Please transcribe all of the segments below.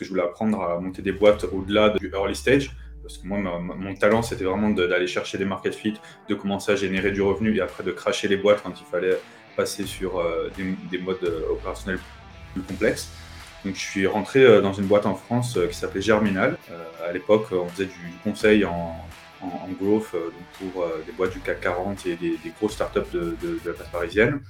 que je voulais apprendre à monter des boîtes au-delà du early stage. Parce que moi, mon talent, c'était vraiment d'aller chercher des market fit, de commencer à générer du revenu et après de cracher les boîtes quand il fallait passer sur euh, des, modes euh, opérationnels plus complexes. Donc, je suis rentré dans une boîte en France qui s'appelait Germinal. à l'époque, on faisait du conseil en, en, growth pour des boîtes du CAC 40 et des, grosses startups de, de, de la place parisienne.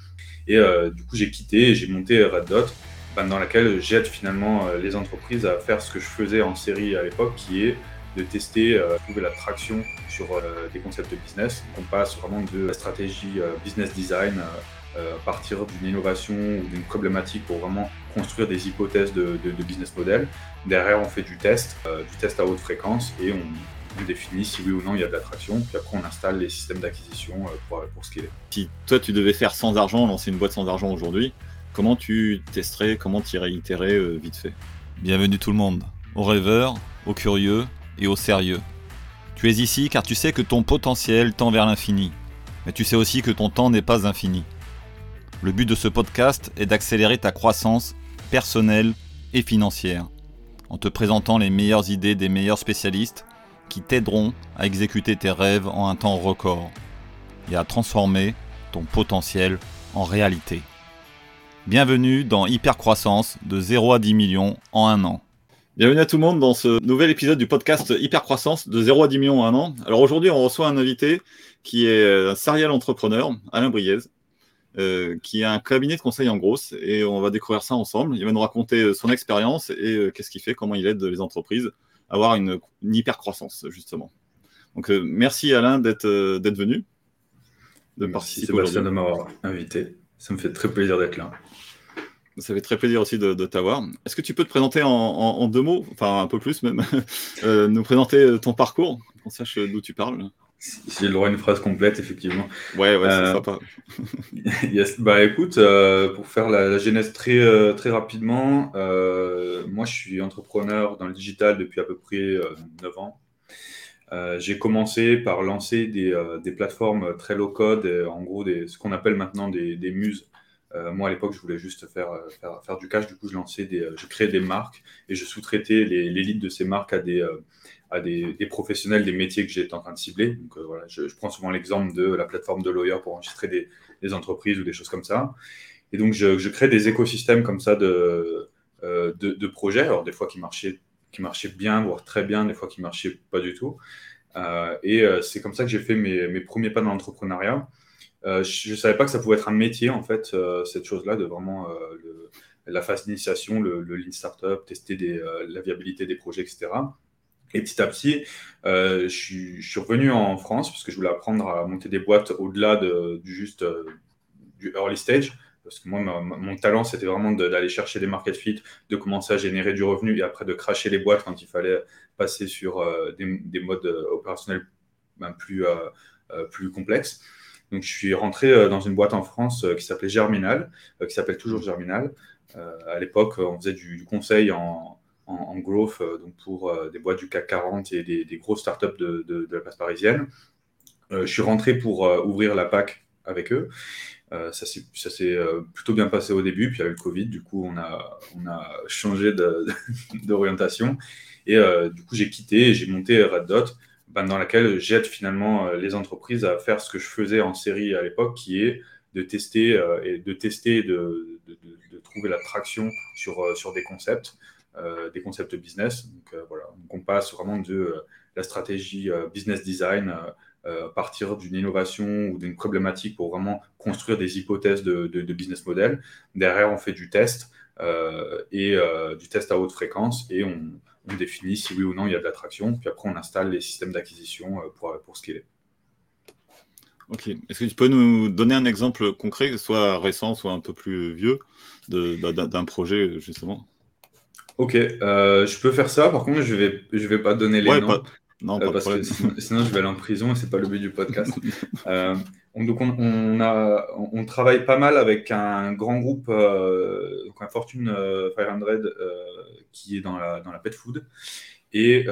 Et du coup, j'ai quitté et j'ai monté Red Dot dans laquelle j'aide finalement euh, les entreprises à faire ce que je faisais en série à l'époque, qui est de tester, euh, trouver la traction sur euh, des concepts de business. on passe vraiment de la stratégie business design à partir d'une innovation ou d'une problématique pour vraiment construire des hypothèses de, business model. Derrière, on fait du test, du test à haute fréquence et on, définit si oui ou non il y a de l'attraction. Puis après, on installe les systèmes d'acquisition pour, pour scaler. Si toi, tu devais faire sans argent, lancer une boîte sans argent aujourd'hui, Comment tu testerais, comment tu itérer euh, vite fait Bienvenue tout le monde, aux rêveurs, aux curieux et aux sérieux. Tu es ici car tu sais que ton potentiel tend vers l'infini, mais tu sais aussi que ton temps n'est pas infini. Le but de ce podcast est d'accélérer ta croissance personnelle et financière, en te présentant les meilleures idées des meilleurs spécialistes qui t'aideront à exécuter tes rêves en un temps record et à transformer ton potentiel en réalité. Bienvenue dans Hypercroissance de 0 à 10 millions en un an. Bienvenue à tout le monde dans ce nouvel épisode du podcast Hypercroissance de 0 à 10 millions en un an. Alors aujourd'hui, on reçoit un invité qui est un serial entrepreneur, Alain Briez, euh, qui a un cabinet de conseil en grosse et on va découvrir ça ensemble. Il va nous raconter son expérience et euh, qu'est-ce qu'il fait, comment il aide les entreprises à avoir une, hypercroissance justement. Donc euh, merci Alain d'être venu, de participer. Sébastien de m'avoir invité. Ça me fait très plaisir d'être là. Ça fait très plaisir aussi de, t'avoir. Est-ce que tu peux te présenter en, deux mots, enfin un peu plus même, euh, nous présenter euh, ton parcours, qu'on sache d'où tu parles Si j'ai le droit à une phrase complète, effectivement. Ouais, ouais, c'est euh, sympa. Bah écoute, pour faire la, genèse très, très rapidement, moi je suis entrepreneur dans le digital depuis à peu près 9 ans. Euh, j'ai commencé par lancer des, euh, des, plateformes très low code, en gros des, ce qu'on appelle maintenant des, des muses. Euh, moi à l'époque, je voulais juste faire, faire, faire, du cash, du coup je lançais des, je créais des marques et je sous-traitais leads de ces marques à des, à des, des, professionnels des métiers que j'étais en train de cibler. Donc voilà, je, prends souvent l'exemple de la plateforme de Lawyer pour enregistrer des, des, entreprises ou des choses comme ça. Et donc je, je crée des écosystèmes comme ça de, de, projets, alors des fois qui marchaient qui marchait bien, voire très bien, des fois qui marchait pas du tout. Euh, et euh, c'est comme ça que j'ai fait mes, mes, premiers pas dans l'entrepreneuriat. Euh, je ne savais pas que ça pouvait être un métier, en fait, cette chose-là, de vraiment le, la phase d'initiation, le, le, lean startup, tester la viabilité des projets, etc. Et petit à petit, je, suis, revenu en France parce que je voulais apprendre à monter des boîtes au-delà de, du juste du early stage. Parce que moi, mon talent, c'était vraiment d'aller chercher des market fit, de commencer à générer du revenu et après de cracher les boîtes quand il fallait passer sur euh, des, modes euh, opérationnels ben, plus, euh, plus complexes. Donc, je suis rentré dans une boîte en France qui s'appelait Germinal, qui s'appelle toujours Germinal. à l'époque, on faisait du, conseil en, growth donc pour des boîtes du CAC 40 et des, grosses startups de, la place parisienne. je suis rentré pour ouvrir la PAC avec eux. Euh, ça s'est euh, plutôt bien passé au début, puis il y a eu le Covid, du coup on a, changé d'orientation. Et euh, du coup j'ai quitté et j'ai monté Red Dot, ben, dans laquelle j'aide finalement les entreprises à faire ce que je faisais en série à l'époque, qui est de tester et de tester, de, trouver la traction sur, sur des concepts, des concepts business. Donc voilà, donc on passe vraiment de la stratégie business design euh, à partir d'une innovation ou d'une problématique pour vraiment construire des hypothèses de, business model. Derrière, on fait du test euh, et euh, du test à haute fréquence et on, définit si oui ou non il y a de l'attraction. Puis après, on installe les systèmes d'acquisition pour, pour scaler. Ok. Est-ce que tu peux nous donner un exemple concret, soit récent, soit un peu plus vieux, d'un projet justement? Ok, je peux faire ça. Par contre, je vais, je vais pas donner les noms. Non, euh, parce que sinon, je vais aller en prison et c'est pas le but du podcast. euh, donc on, on, a, on, travaille pas mal avec un grand groupe, euh, donc un Fortune 500 euh, qui est dans la, dans la pet food. Et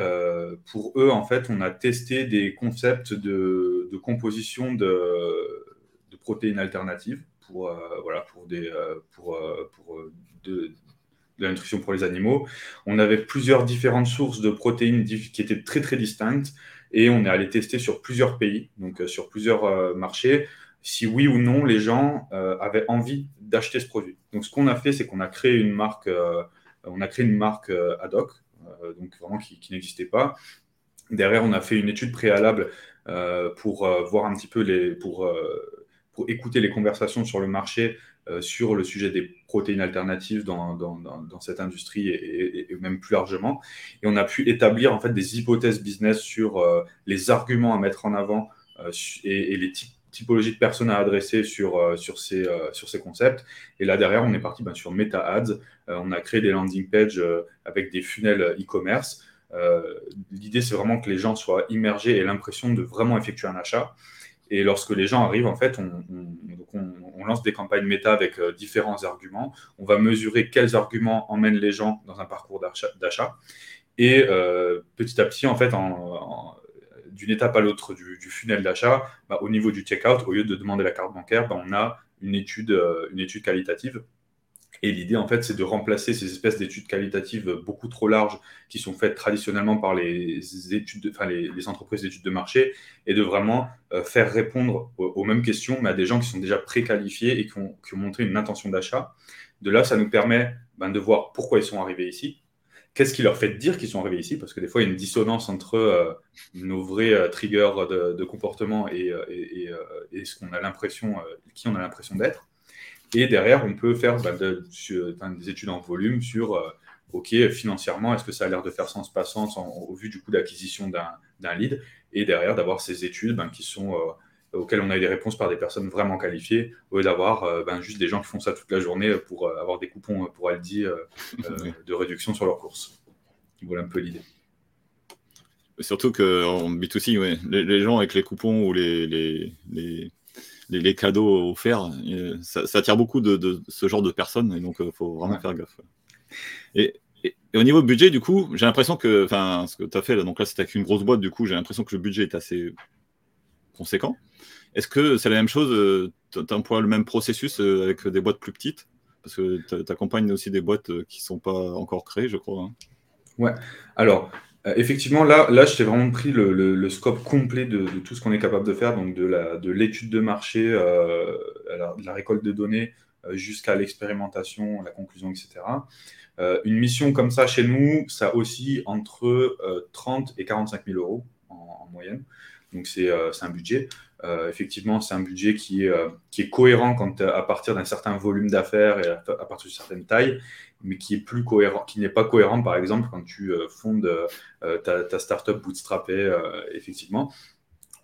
pour eux, en fait, on a testé des concepts de, de composition de, de, protéines alternatives pour, voilà, pour, des, pour, pour de, la nutrition pour les animaux. On avait plusieurs différentes sources de protéines qui étaient très très distinctes et on est allé tester sur plusieurs pays, donc sur plusieurs marchés, si oui ou non les gens avaient envie d'acheter ce produit. Donc ce qu'on a fait, c'est qu'on a créé une marque, on a créé une marque ad hoc, donc vraiment qui, qui n'existait pas. Derrière, on a fait une étude préalable pour voir un petit peu les, pour pour écouter les conversations sur le marché euh, sur le sujet des protéines alternatives dans, dans, dans, cette industrie et, même plus largement. Et on a pu établir en fait des hypothèses business sur euh, les arguments à mettre en avant euh, et, les typologies de personnes à adresser sur, sur, ces, sur ces concepts. Et là, derrière, on est parti ben, sur Meta Ads. on a créé des landing pages avec des funnels e-commerce. L'idée, c'est vraiment que les gens soient immergés et l'impression de vraiment effectuer un achat. Et lorsque les gens arrivent, en fait, on, lance des campagnes méta avec euh, différents arguments. On va mesurer quels arguments emmènent les gens dans un parcours d'achat. Et euh, petit à petit, en fait, d'une étape à l'autre du, funnel d'achat, bah, au niveau du checkout, au lieu de demander la carte bancaire, bah, on a une étude, euh, une étude qualitative et l'idée, en fait, c'est de remplacer ces espèces d'études qualitatives beaucoup trop larges qui sont faites traditionnellement par les, études enfin, les, entreprises d'études de marché et de vraiment euh, faire répondre aux, mêmes questions, mais à des gens qui sont déjà préqualifiés et qui ont, montré une intention d'achat. De là, ça nous permet ben, de voir pourquoi ils sont arrivés ici, qu'est-ce qui leur fait dire qu'ils sont arrivés ici? Parce que des fois, il y a une dissonance entre euh, nos vrais euh, triggers de, comportement et, et ce qu'on a l'impression, qui on a l'impression d'être. Et derrière, on peut faire bah, des études en volume sur, euh, OK, financièrement, est-ce que ça a l'air de faire sens, pas sens au vu du coût d'acquisition d'un lead Et derrière, d'avoir ces études ben, qui sont, euh, auxquelles on a eu des réponses par des personnes vraiment qualifiées, au lieu d'avoir euh, ben, juste des gens qui font ça toute la journée pour avoir des coupons pour Aldi de réduction sur leurs courses. Voilà un peu l'idée. Surtout qu'en B2C, ouais, les, gens avec les coupons ou les, les les, cadeaux offerts, ça, attire beaucoup de, ce genre de personnes, et donc il euh, faut vraiment faire gaffe. Et, au niveau budget, du coup, j'ai l'impression que, enfin, ce que tu as fait, là, donc là c'était avec une grosse boîte, du coup, j'ai l'impression que le budget est assez conséquent. Est-ce que c'est la même chose, euh, tu emploies le même processus euh, avec des boîtes plus petites? Parce que tu accompagnes aussi des boîtes qui ne sont pas encore créées, je crois. Hein. Ouais, alors euh, effectivement, là, là je t'ai vraiment pris le, scope complet de, tout ce qu'on est capable de faire, donc de l'étude de, marché, euh, de la récolte de données euh, jusqu'à l'expérimentation, la conclusion, etc. une mission comme ça chez nous, ça oscille entre 30 et 45 000 euros en, moyenne. Donc c'est un budget. effectivement, c'est un budget qui est, cohérent à partir d'un certain volume d'affaires et à, à, partir d'une certaine taille mais qui n'est pas cohérent, par exemple, quand tu euh, fondes euh, ta, ta, startup bootstrappée, euh, effectivement.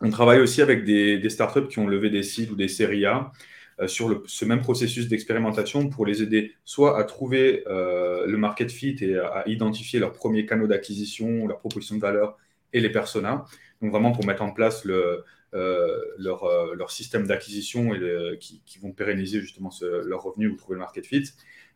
On travaille aussi avec des, des, startups qui ont levé des sites ou des séries A sur ce même processus d'expérimentation pour les aider soit à trouver le market fit et à, identifier leurs premiers canaux d'acquisition, leurs propositions de valeur et les personas. Donc vraiment pour mettre en place le, leur, leur, système d'acquisition qui, vont pérenniser justement ce, leur revenu ou trouver le market fit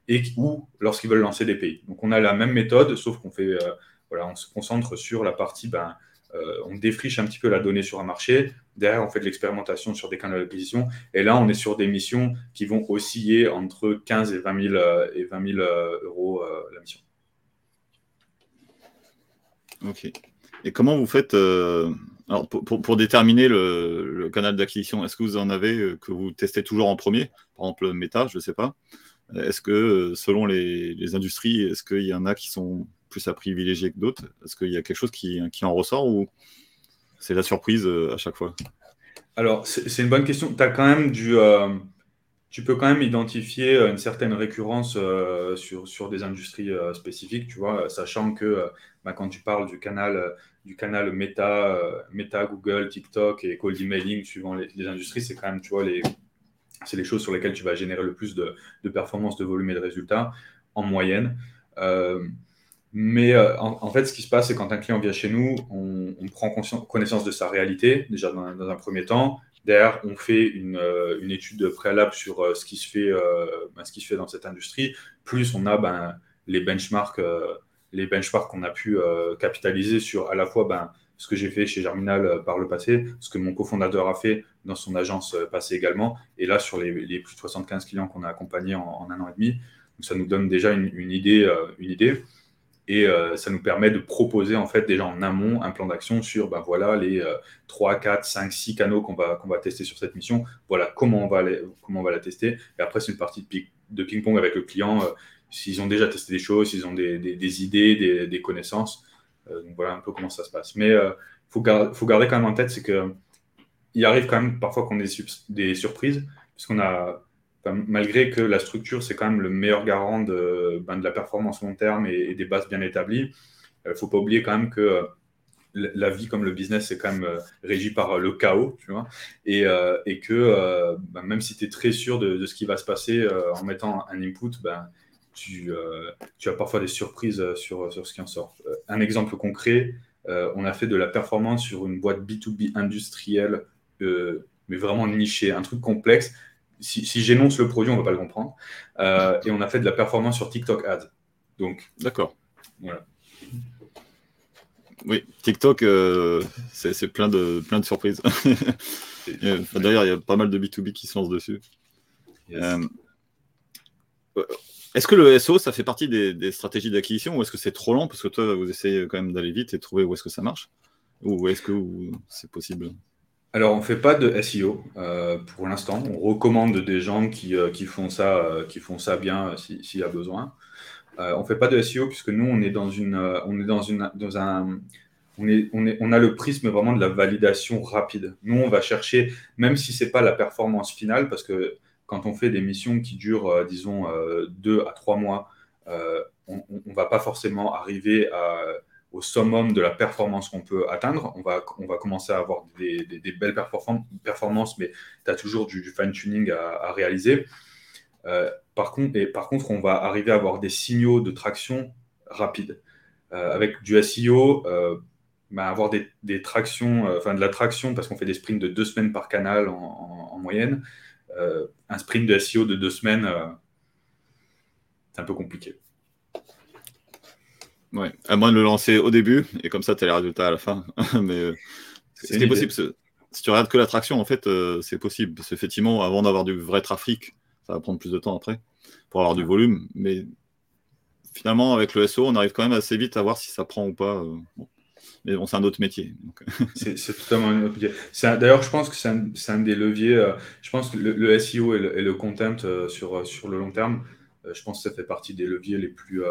et ou lorsqu'ils veulent lancer des pays. Donc on a la même méthode, sauf qu'on fait, euh, voilà, on se concentre sur la partie, ben, euh, on défriche un petit peu la donnée sur un marché. Derrière, on fait de l'expérimentation sur des canaux d'acquisition. Et là, on est sur des missions qui vont osciller entre 15 et 20 000, euh, et 20 000 euros la mission. Ok. Et comment vous faites alors pour, pour, déterminer le, le canal d'acquisition Est-ce que vous en avez que vous testez toujours en premier? Par exemple, Meta, je ne sais pas. Est-ce que, euh, selon les, industries, est-ce qu'il y en a qui sont plus à privilégier que d'autres? Est-ce qu'il y a quelque chose qui, en ressort ou c'est la surprise euh, à chaque fois? Alors, c'est une bonne question. As euh, tu peux quand même identifier une certaine récurrence sur, sur des industries spécifiques, tu vois, sachant que bah, quand tu parles du canal, du canal Meta, Meta, Google, TikTok et cold emailing, suivant les, les industries, c'est quand même, tu vois, les c'est les choses sur lesquelles tu vas générer le plus de, performance, de volume et de résultats en moyenne. Euh, mais euh, en, fait, ce qui se passe, c'est quand un client vient chez nous, on, prend connaissance de sa réalité, déjà dans, un premier temps. Derrière, on fait une, euh, étude préalable sur ce, qui se fait, ben, ce qui dans cette industrie. Plus on a ben, les benchmarks les benchmarks qu'on a pu capitaliser sur à la fois ben, ce que j'ai fait chez Germinal euh, par le passé, ce que mon cofondateur a fait dans son agence euh, passée également, et là sur les, plus de 75 clients qu'on a accompagnés en, un an et demi. ça nous donne déjà une, idée, une idée et ça nous permet de proposer en fait déjà en amont un plan d'action sur ben voilà les 3, 4, 5, 6 canaux qu'on va, va tester sur cette mission. Voilà comment on va, comment on va la tester. Et après, c'est une partie de ping-pong avec le client s'ils ont déjà testé des choses, s'ils ont des, idées, des, connaissances. Euh, donc voilà un peu comment ça se passe. Mais il euh, faut, garder quand même en tête, c'est que il arrive quand même parfois qu'on ait des surprises, puisqu'on a, malgré que la structure, c'est quand même le meilleur garant de, ben, la performance long terme et, des bases bien établies, il euh, ne faut pas oublier quand même que la vie comme le business c'est quand même régi par le chaos, tu vois, et, que ben, même si tu es très sûr de, ce qui va se passer en mettant un input, ben, tu, as parfois des surprises euh, sur, sur ce qui en sort. Euh, un exemple concret, on a fait de la performance sur une boîte B2B industrielle, mais vraiment nichée, un truc complexe. Si, j'énonce le produit, on ne va pas le comprendre. et on a fait de la performance sur TikTok Ads. Donc, d'accord. Voilà. Oui, TikTok, c'est plein de, plein de surprises. D'ailleurs, il y a pas mal de B2B qui se lancent dessus. Est-ce que le SO, ça fait partie des, stratégies d'acquisition ou est-ce que c'est trop lent parce que toi, vous essayez quand même d'aller vite et de trouver où est-ce que ça marche Ou est-ce que c'est possible? Alors, on ne fait pas de SEO euh, pour l'instant. On recommande des gens qui, euh, font, ça, euh, qui font ça bien s'il y a besoin. on ne fait pas de SEO puisque nous, on est dans, une, on est dans un. On, est, on, est, on a le prisme vraiment de la validation rapide. Nous, on va chercher, même si ce n'est pas la performance finale, parce que quand on fait des missions qui durent, euh, disons, euh, deux à trois mois, euh, on ne va pas forcément arriver au summum de la performance qu'on peut atteindre. On va, on va commencer à avoir des, belles performances, mais tu as toujours du, fine-tuning à, réaliser. par, contre, et par contre, on va arriver à avoir des signaux de traction rapides. avec du SEO, bah, avoir des, tractions, enfin de la traction, parce qu'on fait des sprints de deux semaines par canal en moyenne, un sprint de SEO de deux semaines, euh, c'est un peu compliqué. Ouais, à moins de le lancer au début, et comme ça, tu as les résultats à la fin. Mais euh, c'est possible. Si tu regardes que l'attraction, en fait, c'est possible. Parce qu'effectivement, avant d'avoir du vrai trafic, ça va prendre plus de temps après pour avoir du volume. Mais finalement, avec le SEO, on arrive quand même assez vite à voir si ça prend ou pas. Mais bon, c'est un autre métier. c'est totalement un autre métier. D'ailleurs, je pense que c'est un, des leviers. Euh, je pense que le, SEO et le, content euh, sur, sur le long terme, euh, je pense que ça fait partie des leviers les plus,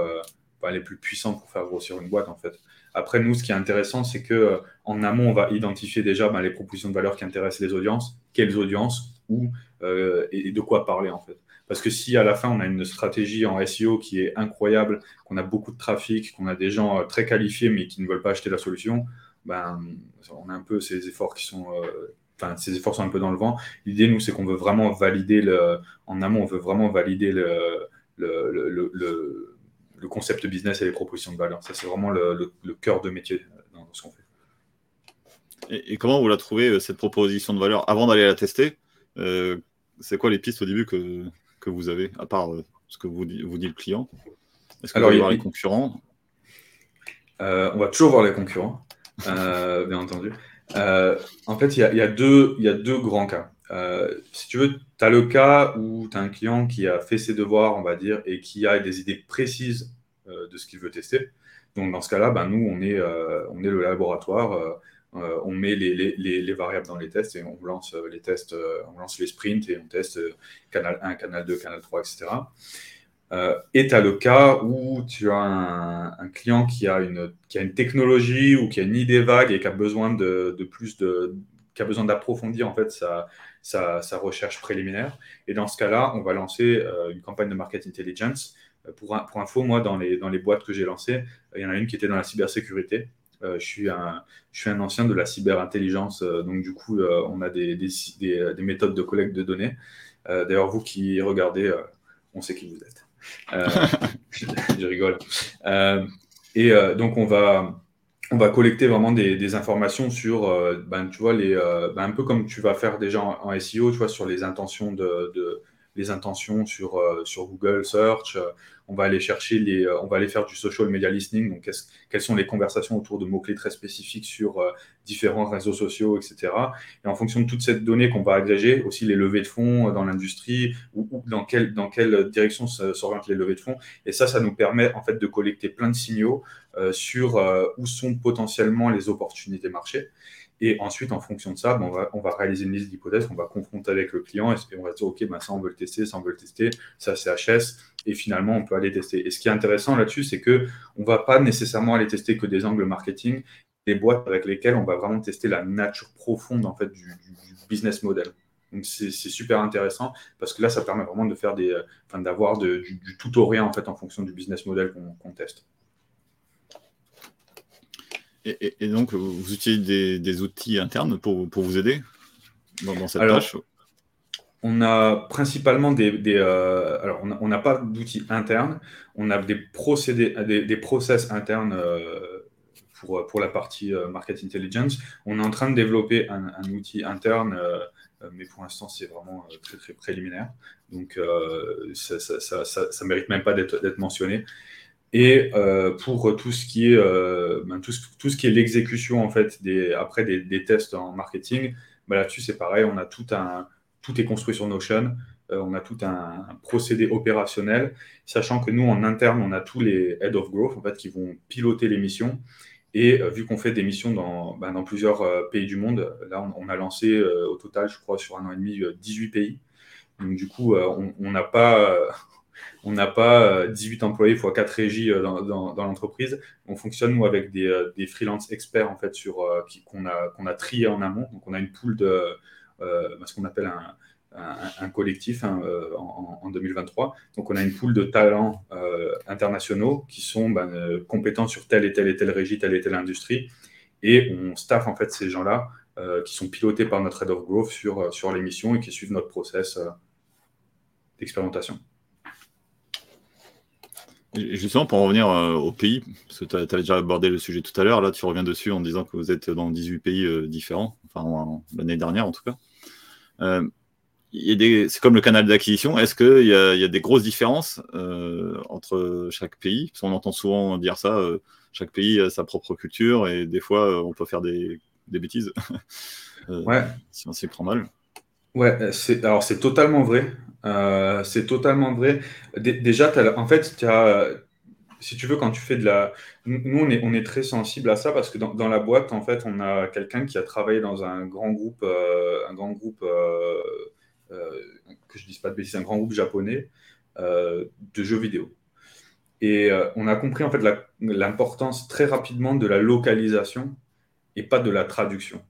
les plus puissants pour faire grossir une boîte, en fait. Après, nous, ce qui est intéressant, c'est que en amont, on va identifier déjà ben, les propositions de valeur qui intéressent les audiences, quelles audiences, où et de quoi parler, en fait. Parce que si à la fin, on a une stratégie en SEO qui est incroyable, qu'on a beaucoup de trafic, qu'on a des gens euh, très qualifiés mais qui ne veulent pas acheter la solution, ben, on a un peu ces efforts qui sont. Euh, enfin, ces efforts sont un peu dans le vent. L'idée, nous, c'est qu'on veut vraiment valider le. En amont, on veut vraiment valider le, le, le, concept business et les propositions de valeur. Ça, c'est vraiment le, cœur de métier dans ce qu'on fait. Et, comment vous la trouvez, cette proposition de valeur, avant d'aller la tester euh, C'est quoi les pistes au début que, que vous avez, à part euh, ce que vous dit, vous dit le client Est-ce que Alors, vous voir les concurrents? Euh, On va toujours voir les concurrents, euh, bien entendu. en fait, il y, a, deux, y a deux grands cas. si tu veux, tu as le cas où tu as un client qui a fait ses devoirs, on va dire, et qui a des idées précises de ce qu'il veut tester. Donc, dans ce cas-là, ben, nous, on est, on est le laboratoire euh, on met les, variables dans les tests et on lance euh, les tests, euh, on lance les sprints et on teste canal 1, canal 2, canal 3, etc. et tu as le cas où tu as un, client qui a, une, qui a une technologie ou qui a une idée vague et qui a besoin de, plus de qui a besoin d'approfondir en fait sa, recherche préliminaire. Et dans ce cas-là, on va lancer une campagne de market intelligence. Pour, pour info, moi, dans les, dans les boîtes que j'ai lancées, il y en a une qui était dans la cybersécurité. Euh, je, suis un, ancien de la cyberintelligence, euh, donc du coup, euh, on a des, des, des, méthodes de collecte de données. D'ailleurs, vous qui regardez, on sait qui vous êtes. je, rigole. et donc, on va, collecter vraiment des, informations sur, ben, tu vois, ben, un peu comme tu vas faire déjà en, SEO, tu vois, sur les intentions de les intentions sur, sur Google Search, on va aller chercher les, euh, on va aller faire du social media listening. Donc, quelles sont les conversations autour de mots-clés très spécifiques sur euh, différents réseaux sociaux, etc. Et en fonction de toute cette donnée qu'on va agréger, aussi les levées de fonds euh, dans l'industrie ou, dans, quelle, dans quelle direction s'orientent les levées de fonds. Et ça, ça nous permet en fait de collecter plein de signaux sur où sont potentiellement les opportunités marché. Et ensuite, en fonction de ça, ben, on, va, on, réaliser une liste d'hypothèses qu'on va confronter avec le client et on va dire, OK, ben, ça, on veut le tester, ça, on veut le tester, ça, c'est HS. Et finalement, on peut aller tester. Et ce qui est intéressant là-dessus, c'est qu'on ne va pas nécessairement aller tester que des angles marketing, des boîtes avec lesquelles on va vraiment tester la nature profonde en fait, du, business model. Donc, c'est super intéressant parce que là, ça permet vraiment de faire des, enfin, d'avoir du, du, tout au rien en fait en fonction du business model qu'on teste. Et, donc, vous utilisez des, outils internes pour, vous aider dans, cette tâche on a principalement des. Euh, alors, on n'a pas d'outils internes, on a des procédés, des, process internes euh, pour, pour la partie euh, market intelligence. On est en train de développer un, outil interne, mais pour l'instant, c'est vraiment très, très préliminaire. Donc, ça ne mérite même pas d'être mentionné. Et euh, pour tout ce qui est, euh, ben, tout, ce qui est l'exécution en fait après des, tests en marketing, ben là-dessus c'est pareil, on a tout un, tout est construit sur Notion, euh, on a tout un, procédé opérationnel, sachant que nous en interne on a tous les head of growth en fait qui vont piloter les missions. Et vu qu'on fait des missions dans, ben, dans plusieurs pays du monde, là on, a lancé au total, je crois, sur un an et demi, 18 pays. Donc du coup, on n'a pas on n'a pas 18 euh, employés x 4 régies euh, dans, l'entreprise. On fonctionne, avec des, euh, des freelance experts, en fait, sur, qu'on a, qu'on a trié en amont. On a une poule de ce qu'on appelle un, collectif hein, en, 2023. Donc, on a une poule de talents internationaux qui sont ben, compétents sur telle et telle et telle régie, telle et telle industrie. Et on staff, en fait, ces gens-là qui sont pilotés par notre Head of Growth sur, sur les missions et qui suivent notre process d'expérimentation. Justement, pour en revenir euh, au pays, parce que tu as, déjà abordé le sujet tout à l'heure, là tu reviens dessus en disant que vous êtes dans 18 pays euh, différents, enfin l'année dernière en tout cas. Euh, c'est comme le canal d'acquisition, est-ce qu'il y, y, a des grosses différences entre chaque pays? Parce qu'on entend souvent dire ça, chaque pays a sa propre culture et des fois on peut faire des, des bêtises ouais. si on s'y prend mal. Ouais, alors c'est totalement vrai. Euh, c'est totalement vrai. déjà, en fait, as, si tu veux, quand tu fais de la. Nous, on est, on est très sensible à ça parce que dans, la boîte, en fait, on a quelqu'un qui a travaillé dans un grand groupe, euh, un grand groupe, euh, que je dise pas de bêtises, un grand groupe japonais de jeux vidéo. Et on a compris, en fait, l'importance très rapidement de la localisation et pas de la traduction.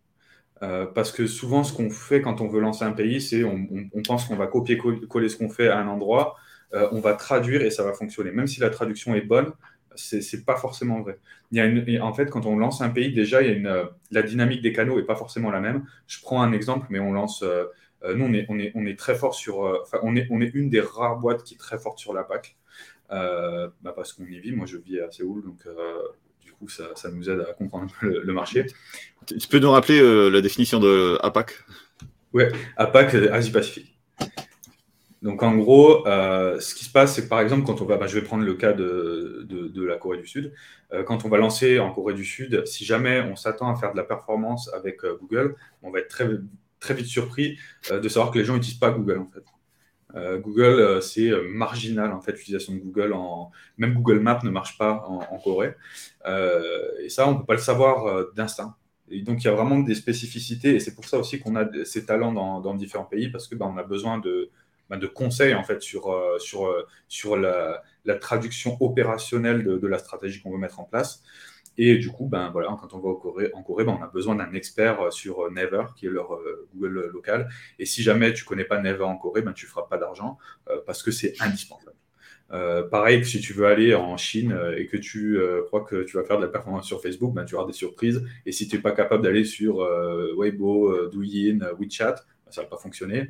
Euh, parce que souvent, ce qu'on fait quand on veut lancer un pays, c'est on, pense qu'on va copier-coller ce qu'on fait à un endroit, euh, on va traduire et ça va fonctionner. Même si la traduction est bonne, c'est pas forcément vrai. Il y a en fait, quand on lance un pays, déjà, il y a une, la dynamique des canaux n'est pas forcément la même. Je prends un exemple, mais on lance. Euh, nous, on est, très fort sur. Enfin, on, est, on est une des rares boîtes qui est très forte sur la PAC. Bah parce qu'on y vit. Moi, je vis à Séoul, donc ça, nous aide à comprendre le, marché. Tu peux nous rappeler euh, la définition de APAC? Oui, APAC, Asie-Pacifique. Donc en gros, euh, ce qui se passe, c'est que par exemple, quand on va, bah, je vais prendre le cas de, de, la Corée du Sud, euh, quand on va lancer en Corée du Sud, si jamais on s'attend à faire de la performance avec Google, on va être très, très vite surpris de savoir que les gens n'utilisent pas Google en fait. Euh, Google, euh, c'est euh, marginal en fait l'utilisation de Google. Même Google Maps ne marche pas en, Corée. et ça, on ne peut pas le savoir d'instinct. Et donc, il y a vraiment des spécificités, et c'est pour ça aussi qu'on a ces talents dans, différents pays, parce que ben, on a besoin de, ben, de conseils en fait sur la, traduction opérationnelle de la stratégie qu'on veut mettre en place. Et du coup, ben, voilà, quand on va en Corée, en Corée ben, on a besoin d'un expert euh, sur euh, Never, qui est leur euh, Google local. Et si jamais tu connais pas Never en Corée, ben, tu feras pas d'argent parce que c'est indispensable. pareil, si tu veux aller en Chine et que tu crois que tu vas faire de la performance sur Facebook, ben, tu auras des surprises. Et si tu n'es pas capable d'aller sur Weibo, Douyin, WeChat, ben, ça ne va pas fonctionner.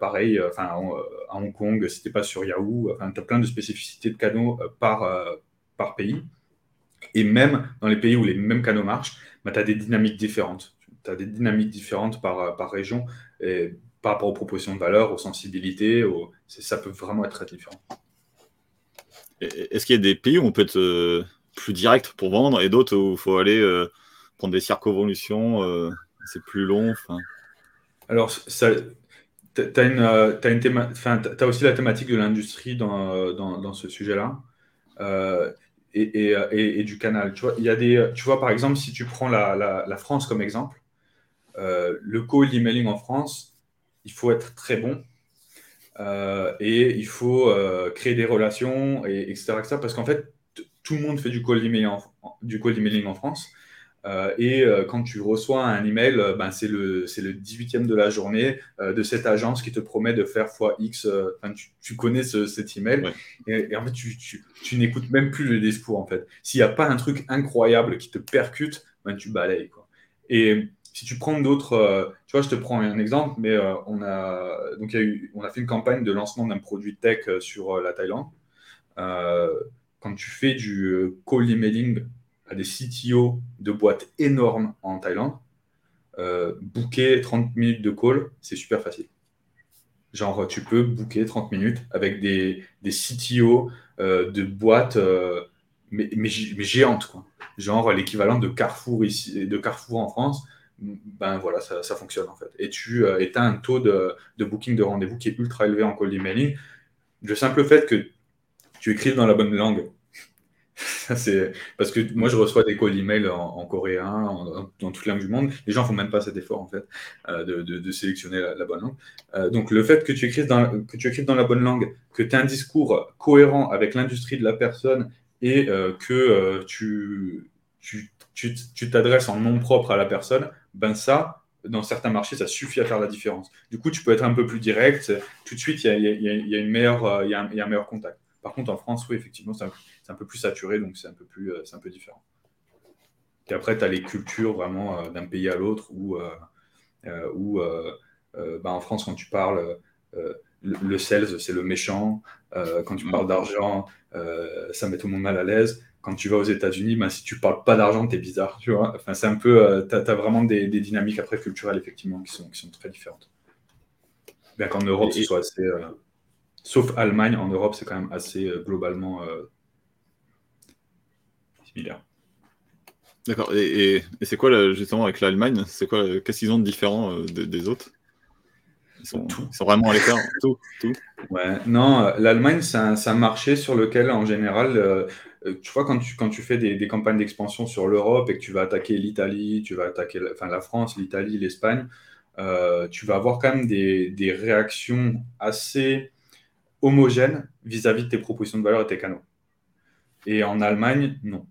pareil, enfin, à Hong Kong, n'es pas sur Yahoo, tu as plein de spécificités de canaux par, par pays. Et même dans les pays où les mêmes canaux marchent, bah, tu as des dynamiques différentes. Tu as des dynamiques différentes par, par région. Et par rapport aux propositions de valeur, aux sensibilités, ça peut vraiment être très différent. Est-ce qu'il y a des pays où on peut être euh, plus direct pour vendre et d'autres où il faut aller euh, prendre des circonvolutions, euh, c'est plus long Alors, tu as, as, aussi la thématique de l'industrie dans, dans, ce sujet-là. Et, et, du canal. Tu vois, il y a des, tu vois, par exemple, si tu prends la, France comme exemple, le cold emailing en France, il faut être très bon euh, et il faut euh, créer des relations, et, etc., Parce qu'en fait, tout le monde fait du cold emailing en, du cold emailing en France. Euh, et quand tu reçois un email, ben c'est le, le 18e de la journée de cette agence qui te promet de faire X. Tu, tu, connais ce, cet email. Et, en fait, tu, tu, tu n'écoutes même plus le discours. En fait. S'il n'y a pas un truc incroyable qui te percute, ben, tu balayes. Quoi. Et si tu prends d'autres, euh, tu vois, je te prends un exemple, mais euh, on, a, donc, y a eu, on a fait une campagne de lancement d'un produit tech euh, sur la Thaïlande. quand tu fais du call emailing à des CTO de boîtes énormes en Thaïlande, booker 30 minutes de call, c'est super facile. Genre, tu peux booker 30 minutes avec des, des CTO de boîtes mais, mais, géantes. Genre l'équivalent de Carrefour ici, de Carrefour en France ben voilà, ça, fonctionne en fait. Et tu euh, as un taux de, de booking de rendez-vous qui est ultra élevé en cold emailing. Le simple fait que tu écrives dans la bonne langue, parce que moi je reçois des cold emails en, coréen, dans toutes les langues du monde. Les gens font même pas cet effort en fait euh, de, sélectionner la, bonne langue. Euh, donc le fait que tu écrives dans, dans la bonne langue, que tu as un discours cohérent avec l'industrie de la personne et que tu, t'adresses en nom propre à la personne, ben ça, dans certains marchés, ça suffit à faire la différence. Du coup, tu peux être un peu plus direct. Tout de suite, il y a, une meilleure, un, meilleur contact. Par contre, en France, oui, effectivement, c'est un, peu plus saturé, donc c'est un peu plus, euh, c'est un peu différent. Et après, tu as les cultures vraiment euh, d'un pays à l'autre où, euh, où ben, en France, quand tu parles, le, sales, c'est le méchant. quand tu mmh. parles d'argent, ça met tout le monde mal à l'aise quand tu vas aux États-Unis, ben, si tu parles pas d'argent, tu es bizarre, tu vois. Enfin, c'est un peu, euh, tu as, vraiment des, dynamiques après culturelles, effectivement, qui sont, qui sont très différentes. Bien qu'en Europe, ce soit assez. Sauf Allemagne, en Europe, c'est quand même assez globalement similaire. D'accord. Et, c'est quoi, justement, avec l'Allemagne C'est quoi Qu'est-ce qu'ils ont de différent des autres? Ils sont, vraiment à l'écart, tout, tout. Ouais, non, l'Allemagne, c'est un, un, marché sur lequel, en général, euh, tu vois, quand tu, quand tu fais des, campagnes d'expansion sur l'Europe et que tu vas attaquer l'Italie, tu vas attaquer la, enfin, la France, l'Italie, l'Espagne, euh, tu vas avoir quand même des, réactions assez homogènes vis-à-vis de tes propositions de valeur et tes canaux. Et en Allemagne, non.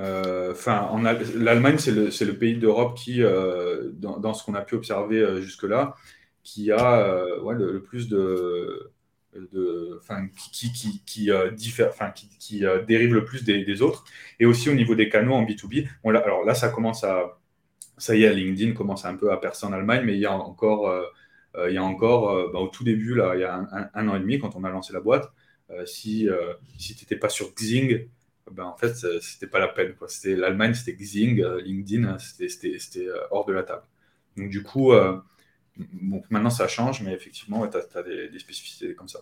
Euh, enfin, l'Allemagne, c'est le, pays d'Europe qui, dans, ce qu'on a pu observer jusque-là, qui a le, plus de, qui, euh, euh, dérive le plus des, autres. Et aussi au niveau des canaux en B2B. alors là, ça commence à. Ça y est, LinkedIn commence un peu à percer en Allemagne, mais il y a encore, euh, il y a encore bah, au tout début, là, il y a un, an et demi, quand on a lancé la boîte, si, si tu n'étais pas sur Xing, ben, en fait, c'était pas la peine. C'était l'Allemagne, c'était Xing, LinkedIn, c'était hors de la table. Donc du coup, maintenant, ça change, mais effectivement, tu as, des, spécificités comme ça.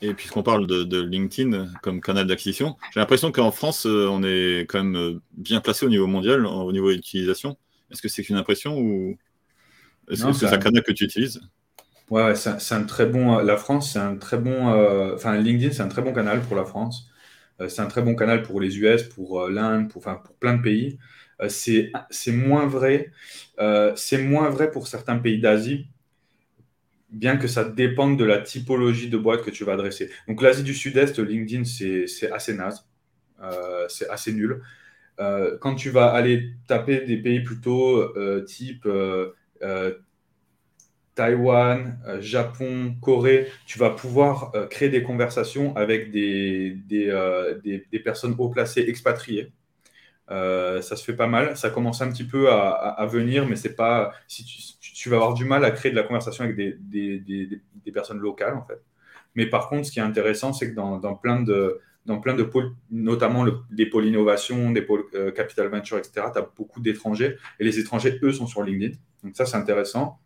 Et puisqu'on parle de, LinkedIn comme canal d'acquisition, j'ai l'impression qu'en France, euh, on est quand même euh, bien placé au niveau mondial, au niveau d'utilisation. Est-ce que c'est qu'une impression ou est-ce que c'est un canal que tu utilises? Ouais, c'est un, très bon. Euh, la France, c'est un très bon. enfin, LinkedIn, c'est un très bon canal pour la France. C'est un très bon canal pour les US, pour l'Inde, pour, pour plein de pays. Euh, c'est moins vrai. Euh, c'est moins vrai pour certains pays d'Asie, bien que ça dépende de la typologie de boîte que tu vas adresser. Donc l'Asie du Sud-Est, LinkedIn, c'est assez naze, euh, c'est assez nul. quand tu vas aller taper des pays plutôt type Taïwan, Japon, Corée, tu vas pouvoir créer des conversations avec des, des, des personnes haut placées expatriées. Euh, ça se fait pas mal. Ça commence un petit peu à, venir, mais c'est pas. Si tu, vas avoir du mal à créer de la conversation avec des, personnes locales, en fait. Mais par contre, ce qui est intéressant, c'est que dans, dans, plein de dans plein de pôles, notamment le, des pôles innovation, des pôles euh, capital venture, etc., tu as beaucoup d'étrangers. Et les étrangers, eux, sont sur LinkedIn. Donc ça, c'est intéressant.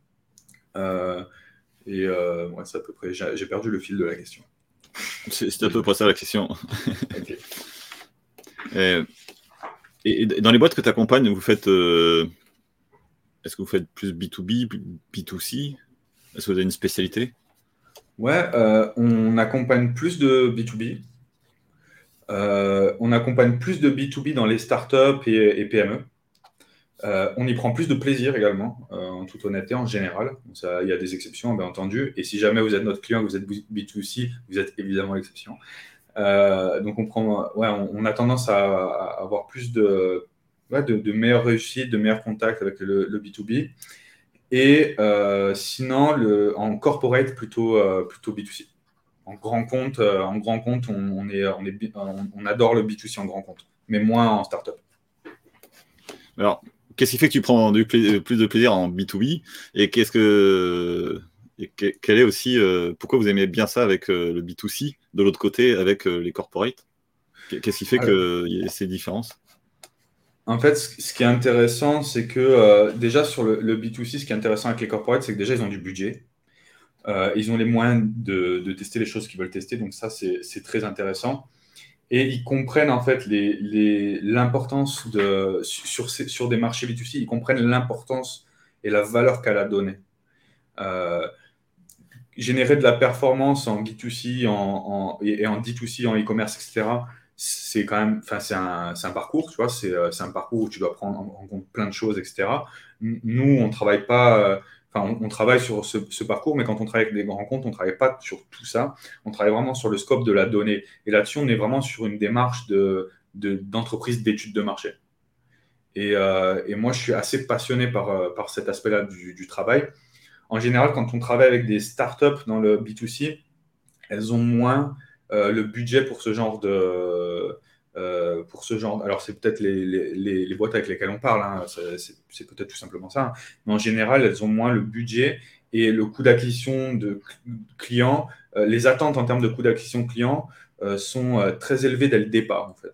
Et ouais, c'est à peu près. J'ai perdu le fil de la question. C'est à peu près ça la question. et, dans les boîtes que tu accompagnes, vous faites. Est-ce que vous faites plus B2B, B2C Est-ce que vous avez une spécialité? Ouais, on accompagne plus de B2B. Euh, on accompagne plus de B2B dans les startups et, et PME. Euh, on y prend plus de plaisir également, euh, en toute honnêteté, en général. il y a des exceptions, bien entendu. Et si jamais vous êtes notre client, vous êtes B2C, vous êtes évidemment l'exception. donc, on, prend, ouais, on, a tendance à, avoir plus de, de, meilleures réussites, de meilleurs contacts avec le, B2B. Et sinon, le, en corporate, plutôt, plutôt B2C en grand compte, euh, en grand compte, on, est, on, est, on, adore le B2C en grand compte, mais moins en startup. Alors, qu'est-ce qui fait que tu prends du plus de plaisir en B2B et qu'est-ce que et quel est aussi euh, pourquoi vous aimez bien ça avec euh, le B2C de l'autre côté avec les corporates? Qu'est-ce qui fait qu'il y ait ces différences? En fait, ce qui est intéressant, c'est que déjà sur le, le, B2C, ce qui est intéressant avec les corporates, c'est que déjà ils ont du budget. Euh, ils ont les moyens de, tester les choses qu'ils veulent tester, donc ça, c'est très intéressant. Et ils comprennent en fait l'importance de sur, des marchés B2C, ils comprennent l'importance et la valeur qu'elle a donnée. Euh, générer de la performance en B2C en, et en D2C, en e-commerce, etc., c'est quand même, enfin, c'est un, parcours, tu vois, c'est un parcours où tu dois prendre en, compte plein de choses, etc. Nous, on ne travaille pas on, travaille sur ce, parcours, mais quand on travaille avec des grands comptes, on ne travaille pas sur tout ça. On travaille vraiment sur le scope de la donnée. Et là-dessus, on est vraiment sur une démarche d'entreprise de, d'études de marché. Euh, et, moi, je suis assez passionné par, euh, cet aspect-là du, travail. En général, quand on travaille avec des startups dans le B2C, elles ont moins euh, le budget pour ce genre de, euh, pour ce genre. Alors, c'est peut-être les, boîtes avec lesquelles on parle, hein, c'est peut-être tout simplement ça. Hein. Mais en général, elles ont moins le budget et le coût d'acquisition de clients. Euh, les attentes en termes de coût d'acquisition client euh, sont très élevées dès le départ, en fait.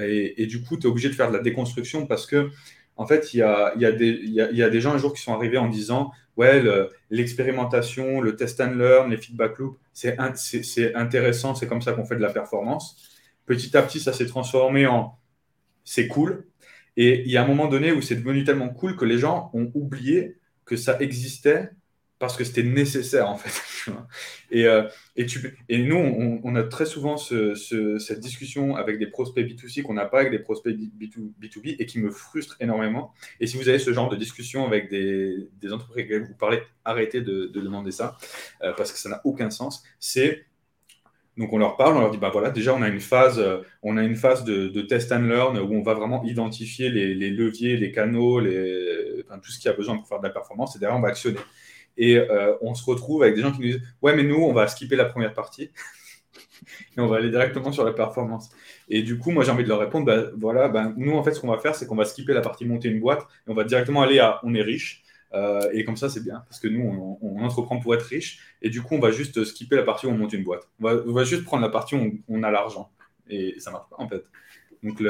Et, du coup, tu es obligé de faire de la déconstruction parce que, en fait, il y a, y, a y, y a, des gens un jour qui sont arrivés en disant Ouais, l'expérimentation, le, test and learn, les feedback loops, c'est intéressant, c'est comme ça qu'on fait de la performance petit à petit, ça s'est transformé en c'est cool. Et il y a un moment donné où c'est devenu tellement cool que les gens ont oublié que ça existait parce que c'était nécessaire en fait. et, euh, et, nous, on, a très souvent cette discussion avec des prospects B2C qu'on n'a pas avec des prospects B2, b et qui me frustre énormément. Et si vous avez ce genre de discussion avec des, entreprises avec vous parlez, arrêtez de, demander ça euh, parce que ça n'a aucun sens. C'est donc on leur parle, on leur dit bah voilà, déjà on a une phase, euh, on a une phase de, test and learn où on va vraiment identifier les, leviers, les canaux, tout ce qui a besoin pour faire de la performance, et derrière on va actionner. Et euh, on se retrouve avec des gens qui nous disent ouais mais nous on va skipper la première partie et on va aller directement sur la performance. Et du coup moi j'ai envie de leur répondre bah, voilà, bah, nous en fait ce qu'on va faire c'est qu'on va skipper la partie monter une boîte et on va directement aller à on est riche euh, et comme ça, c'est bien, parce que nous, on, entreprend pour être riche, et du coup, on va juste skipper la partie où on monte une boîte. On va, juste prendre la partie où on, a l'argent, et, ça marche pas, en fait. Donc,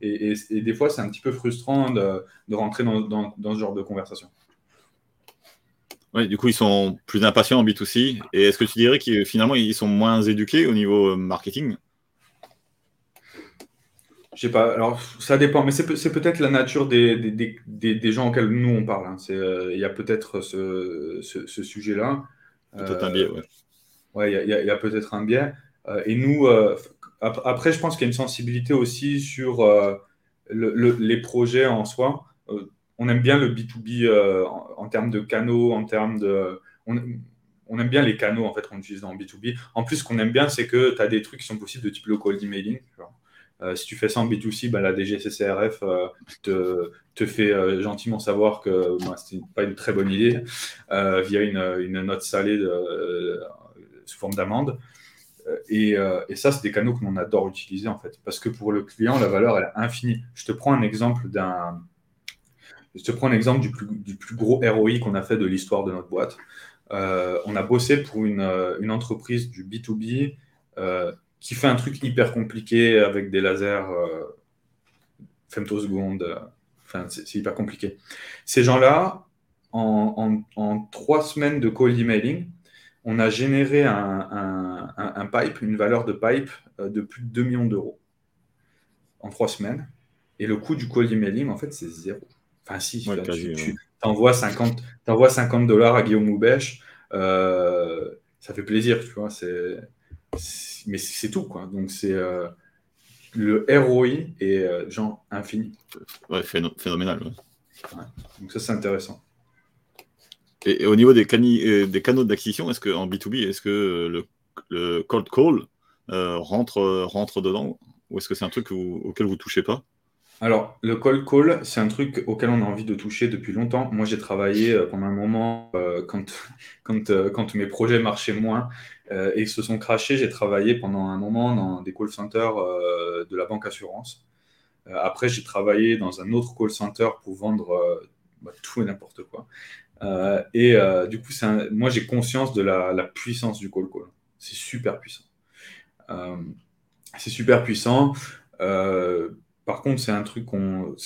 et, des fois, c'est un petit peu frustrant de, rentrer dans, ce genre de conversation. Oui, du coup, ils sont plus impatients en B2C. Et est-ce que tu dirais qu'ils finalement ils sont moins éduqués au niveau euh, marketing? Je sais pas, alors ça dépend, mais c'est peut-être la nature des, des, des, des, gens auxquels nous on parle. Hein. Euh, il y a peut-être ce, ce, sujet-là. Peut-être un biais, ouais. Ouais, il y a, a peut-être un biais. Euh, et nous, après, je pense qu'il y a une sensibilité aussi sur le, les projets en soi. on aime bien le B2B en, en, termes de canaux, en termes de. On, on aime bien les canaux en fait qu'on utilise dans B2B. En plus, ce qu'on aime bien, c'est que tu as des trucs qui sont possibles de type local emailing. Euh, si tu fais ça en B2C, bah, la DGCCRF euh, te, te, fait euh, gentiment savoir que bah, ce n'est pas une très bonne idée via une, une, note salée sous forme d'amende. Et, et, ça, c'est des canaux que l'on adore utiliser en fait, parce que pour le client, la valeur elle est infinie. Je te prends un exemple d'un, je te prends un exemple du plus, du plus gros ROI qu'on a fait de l'histoire de notre boîte. on a bossé pour une, une entreprise du B2B qui fait un truc hyper compliqué avec des lasers euh, femtosecondes. Euh, enfin, c'est hyper compliqué. Ces gens-là, en, trois semaines de cold emailing, on a généré un, pipe, une valeur de pipe euh, de plus de 2 millions d'euros en trois semaines. Et le coût du cold emailing, en fait, c'est zéro. Enfin, si, tu, envoies 50, 50 dollars à Guillaume Moubèche, euh, ça fait plaisir, tu vois. Mais c'est tout, quoi. Donc, c'est euh, le ROI est genre infini. Ouais, phénoménal. Donc, ça, c'est intéressant. Et, au niveau des, euh, des canaux d'acquisition, est-ce que en B2B, est-ce que euh, le, cold call euh, rentre, rentre dedans? Ou est-ce que c'est un truc auquel vous ne touchez pas? Alors, le cold call, c'est un truc auquel on a envie de toucher depuis longtemps. Moi, j'ai travaillé pendant un moment, quand, quand, quand, mes projets marchaient moins et se sont crachés, j'ai travaillé pendant un moment dans des call centers de la banque assurance. après, j'ai travaillé dans un autre call center pour vendre bah, tout et n'importe quoi. Euh, et euh, du coup, moi, j'ai conscience de la, puissance du call call. C'est super puissant. Euh, c'est super puissant. Par contre, c'est un truc qu'on,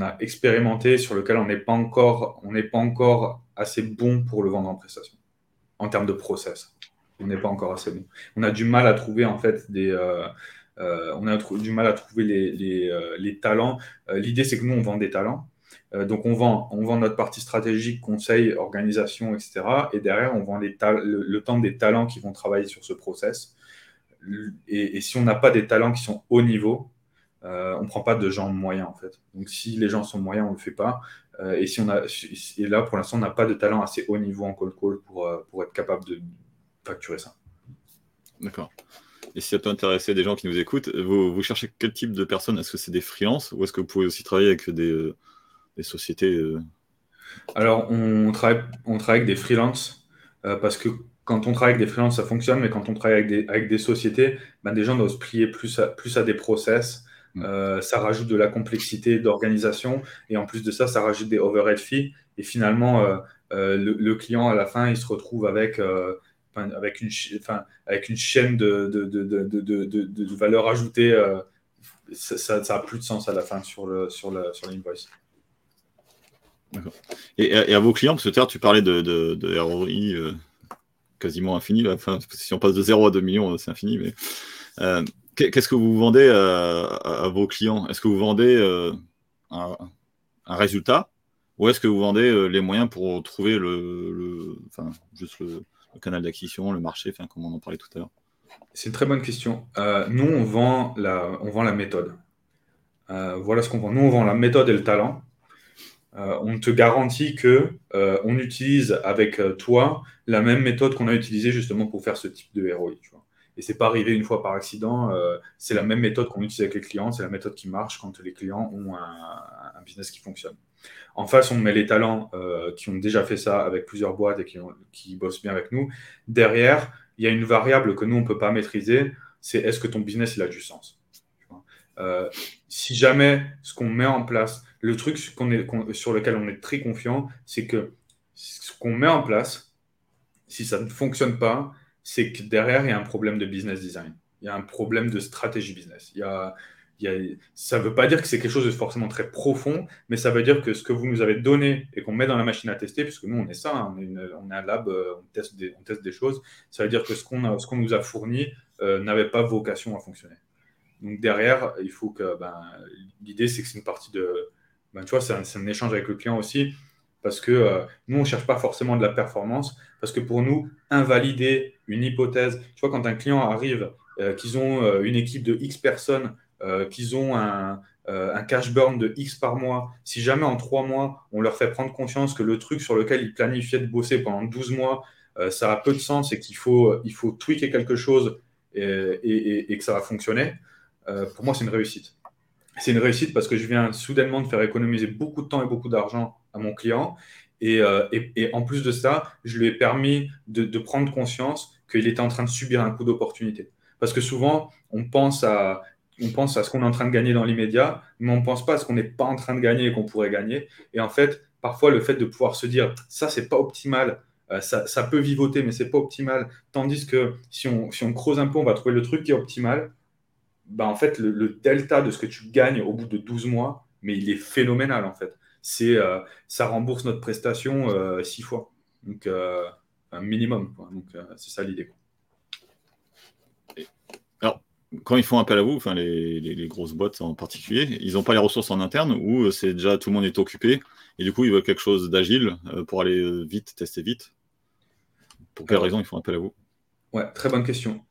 a expérimenté sur lequel on n'est pas encore, assez bon pour le vendre en prestation en termes de process. On n'est pas encore assez bon. On a du mal à trouver en fait des, on a du mal à trouver les, les talents. L'idée, c'est que nous, on vend des talents. Euh, donc on vend, on vend notre partie stratégique, conseil, organisation, etc. Et derrière, on vend le, temps des talents qui vont travailler sur ce process. Et, si on n'a pas des talents qui sont haut niveau, euh, on ne prend pas de gens moyens en fait. Donc si les gens sont moyens, on ne le fait pas. Euh, et, si on a, et là, pour l'instant, on n'a pas de talent assez haut niveau en call call pour, pour être capable de facturer ça. D'accord. Et si ça peut intéresser des gens qui nous écoutent, vous, vous cherchez quel type de personnes? Est-ce que c'est des freelances ou est-ce que vous pouvez aussi travailler avec des, des sociétés euh, Alors, on travaille, on travaille avec des freelances euh, parce que quand on travaille avec des freelances, ça fonctionne, mais quand on travaille avec des, avec des sociétés, ben, des gens doivent se plier plus à, plus à des process. Mm. Euh, ça rajoute de la complexité d'organisation et en plus de ça, ça rajoute des overhead fees. Et finalement, le, client, à la fin, il se retrouve avec, avec, une, avec une chaîne de, de, de, de valeur ajoutée. ça n'a plus de sens à la fin sur l'invoice. Sur le, sur et, à vos clients, parce que tu parlais de, ROI euh, quasiment infini, enfin, si on passe de 0 à 2 millions, c'est infini, mais euh, qu'est-ce que vous vendez à, vos clients? Est-ce que vous vendez euh, un, résultat? Ou est-ce que vous vendez les moyens pour trouver le, juste le, canal d'acquisition, le marché, enfin, comme on en parlait tout à l'heure? C'est une très bonne question. nous, on vend la, on vend la méthode. voilà ce qu'on vend. Nous, on vend la méthode et le talent. Euh, on te garantit que euh, on utilise avec euh, toi la même méthode qu'on a utilisée justement pour faire ce type de ROI. Et c'est pas arrivé une fois par accident. c'est la même méthode qu'on utilise avec les clients. C'est la méthode qui marche quand les clients ont un, business qui fonctionne. En face, on met les talents qui ont déjà fait ça avec plusieurs boîtes et qui, bossent bien avec nous. Derrière, il y a une variable que nous, on ne peut pas maîtriser, c'est est-ce que ton business a du sens? si jamais ce qu'on met en place, le truc sur lequel on est très confiant, c'est que ce qu'on met en place, si ça ne fonctionne pas, c'est que derrière, il y a un problème de business design. Il y a un problème de stratégie business. Il y a, ça ne veut pas dire que c'est quelque chose de forcément très profond, mais ça veut dire que ce que vous nous avez donné et qu'on met dans la machine à tester, puisque nous, on est ça, hein, on, est un lab, euh, on teste, des, on teste des choses, ça veut dire que ce qu'on qu'on nous a fourni euh, n'avait pas vocation à fonctionner. Donc derrière, il faut que ben, l'idée, c'est que c'est une partie de, ben, tu vois, c'est un, échange avec le client aussi, parce que euh, nous, on ne cherche pas forcément de la performance, parce que pour nous, invalider une hypothèse, tu vois, quand un client arrive, euh, qu'ils ont euh, une équipe de X personnes, qu'ils ont un, cash burn de X par mois, si jamais en trois mois, on leur fait prendre conscience que le truc sur lequel ils planifiaient de bosser pendant 12 mois, ça a peu de sens et qu'il faut, il faut tweaker quelque chose et, et que ça va fonctionner, pour moi, c'est une réussite c'est une réussite parce que je viens soudainement de faire économiser beaucoup de temps et beaucoup d'argent à mon client. Et, euh, en plus de ça, je lui ai permis de, prendre conscience qu'il était en train de subir un coup d'opportunité. Parce que souvent, on pense à, on pense à ce qu'on est en train de gagner dans l'immédiat, mais on ne pense pas à ce qu'on n'est pas en train de gagner et qu'on pourrait gagner. Et en fait, parfois, le fait de pouvoir se dire, ça, c'est pas optimal, euh, ça, peut vivoter, mais c'est pas optimal. Tandis que si on, si on creuse un peu, on va trouver le truc qui est optimal bah, en fait, le, delta de ce que tu gagnes au bout de 12 mois, mais il est phénoménal, en fait. c'est ça rembourse notre prestation six fois. Donc, un minimum. Donc, c'est ça l'idée. Alors, quand ils font appel à vous, enfin les, grosses boîtes en particulier, ils n'ont pas les ressources en interne ou c'est déjà tout le monde est occupé et du coup ils veulent quelque chose d'agile pour aller vite, tester vite. Pour quelles raisons ils font appel à vous? Ouais, très bonne question.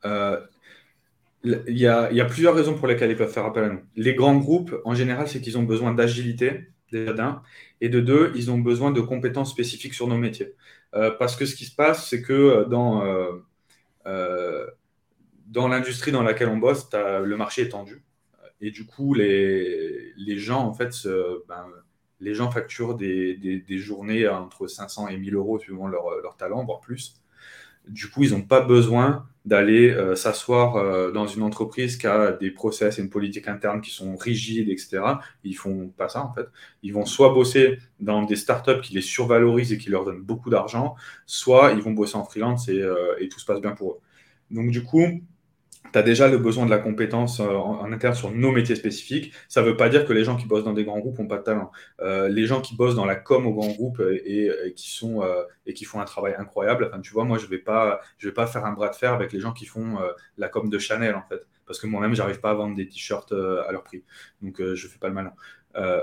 Il y, a, plusieurs raisons pour lesquelles ils peuvent faire appel à nous. Les grands groupes, en général, c'est qu'ils ont besoin d'agilité, déjà d'un, et de deux, ils ont besoin de compétences spécifiques sur nos métiers. Euh, parce que ce qui se passe, c'est que euh, dans, euh, dans l'industrie dans laquelle on bosse, le marché est tendu. Et du coup, les, gens, en fait, ben, les gens facturent des, des, journées entre 500 et 1000 euros suivant leur talent, voire plus. Du coup, ils n'ont pas besoin d'aller euh, s'asseoir euh, dans une entreprise qui a des process et une politique interne qui sont rigides, etc. Ils font pas ça en fait. Ils vont soit bosser dans des startups qui les survalorisent et qui leur donnent beaucoup d'argent, soit ils vont bosser en freelance et, euh, et tout se passe bien pour eux. Donc du coup, tu as déjà le besoin de la compétence euh, en, interne sur nos métiers spécifiques. Ça ne veut pas dire que les gens qui bossent dans des grands groupes n'ont pas de talent. Euh, les gens qui bossent dans la com au grand groupe et, qui, sont, euh, et qui font un travail incroyable, enfin, tu vois, moi, je ne vais, pas, vais pas faire un bras de fer avec les gens qui font la com de Chanel, en fait. Parce que moi-même, j'arrive pas à vendre des t-shirts à leur prix. Donc, je ne fais pas le malin.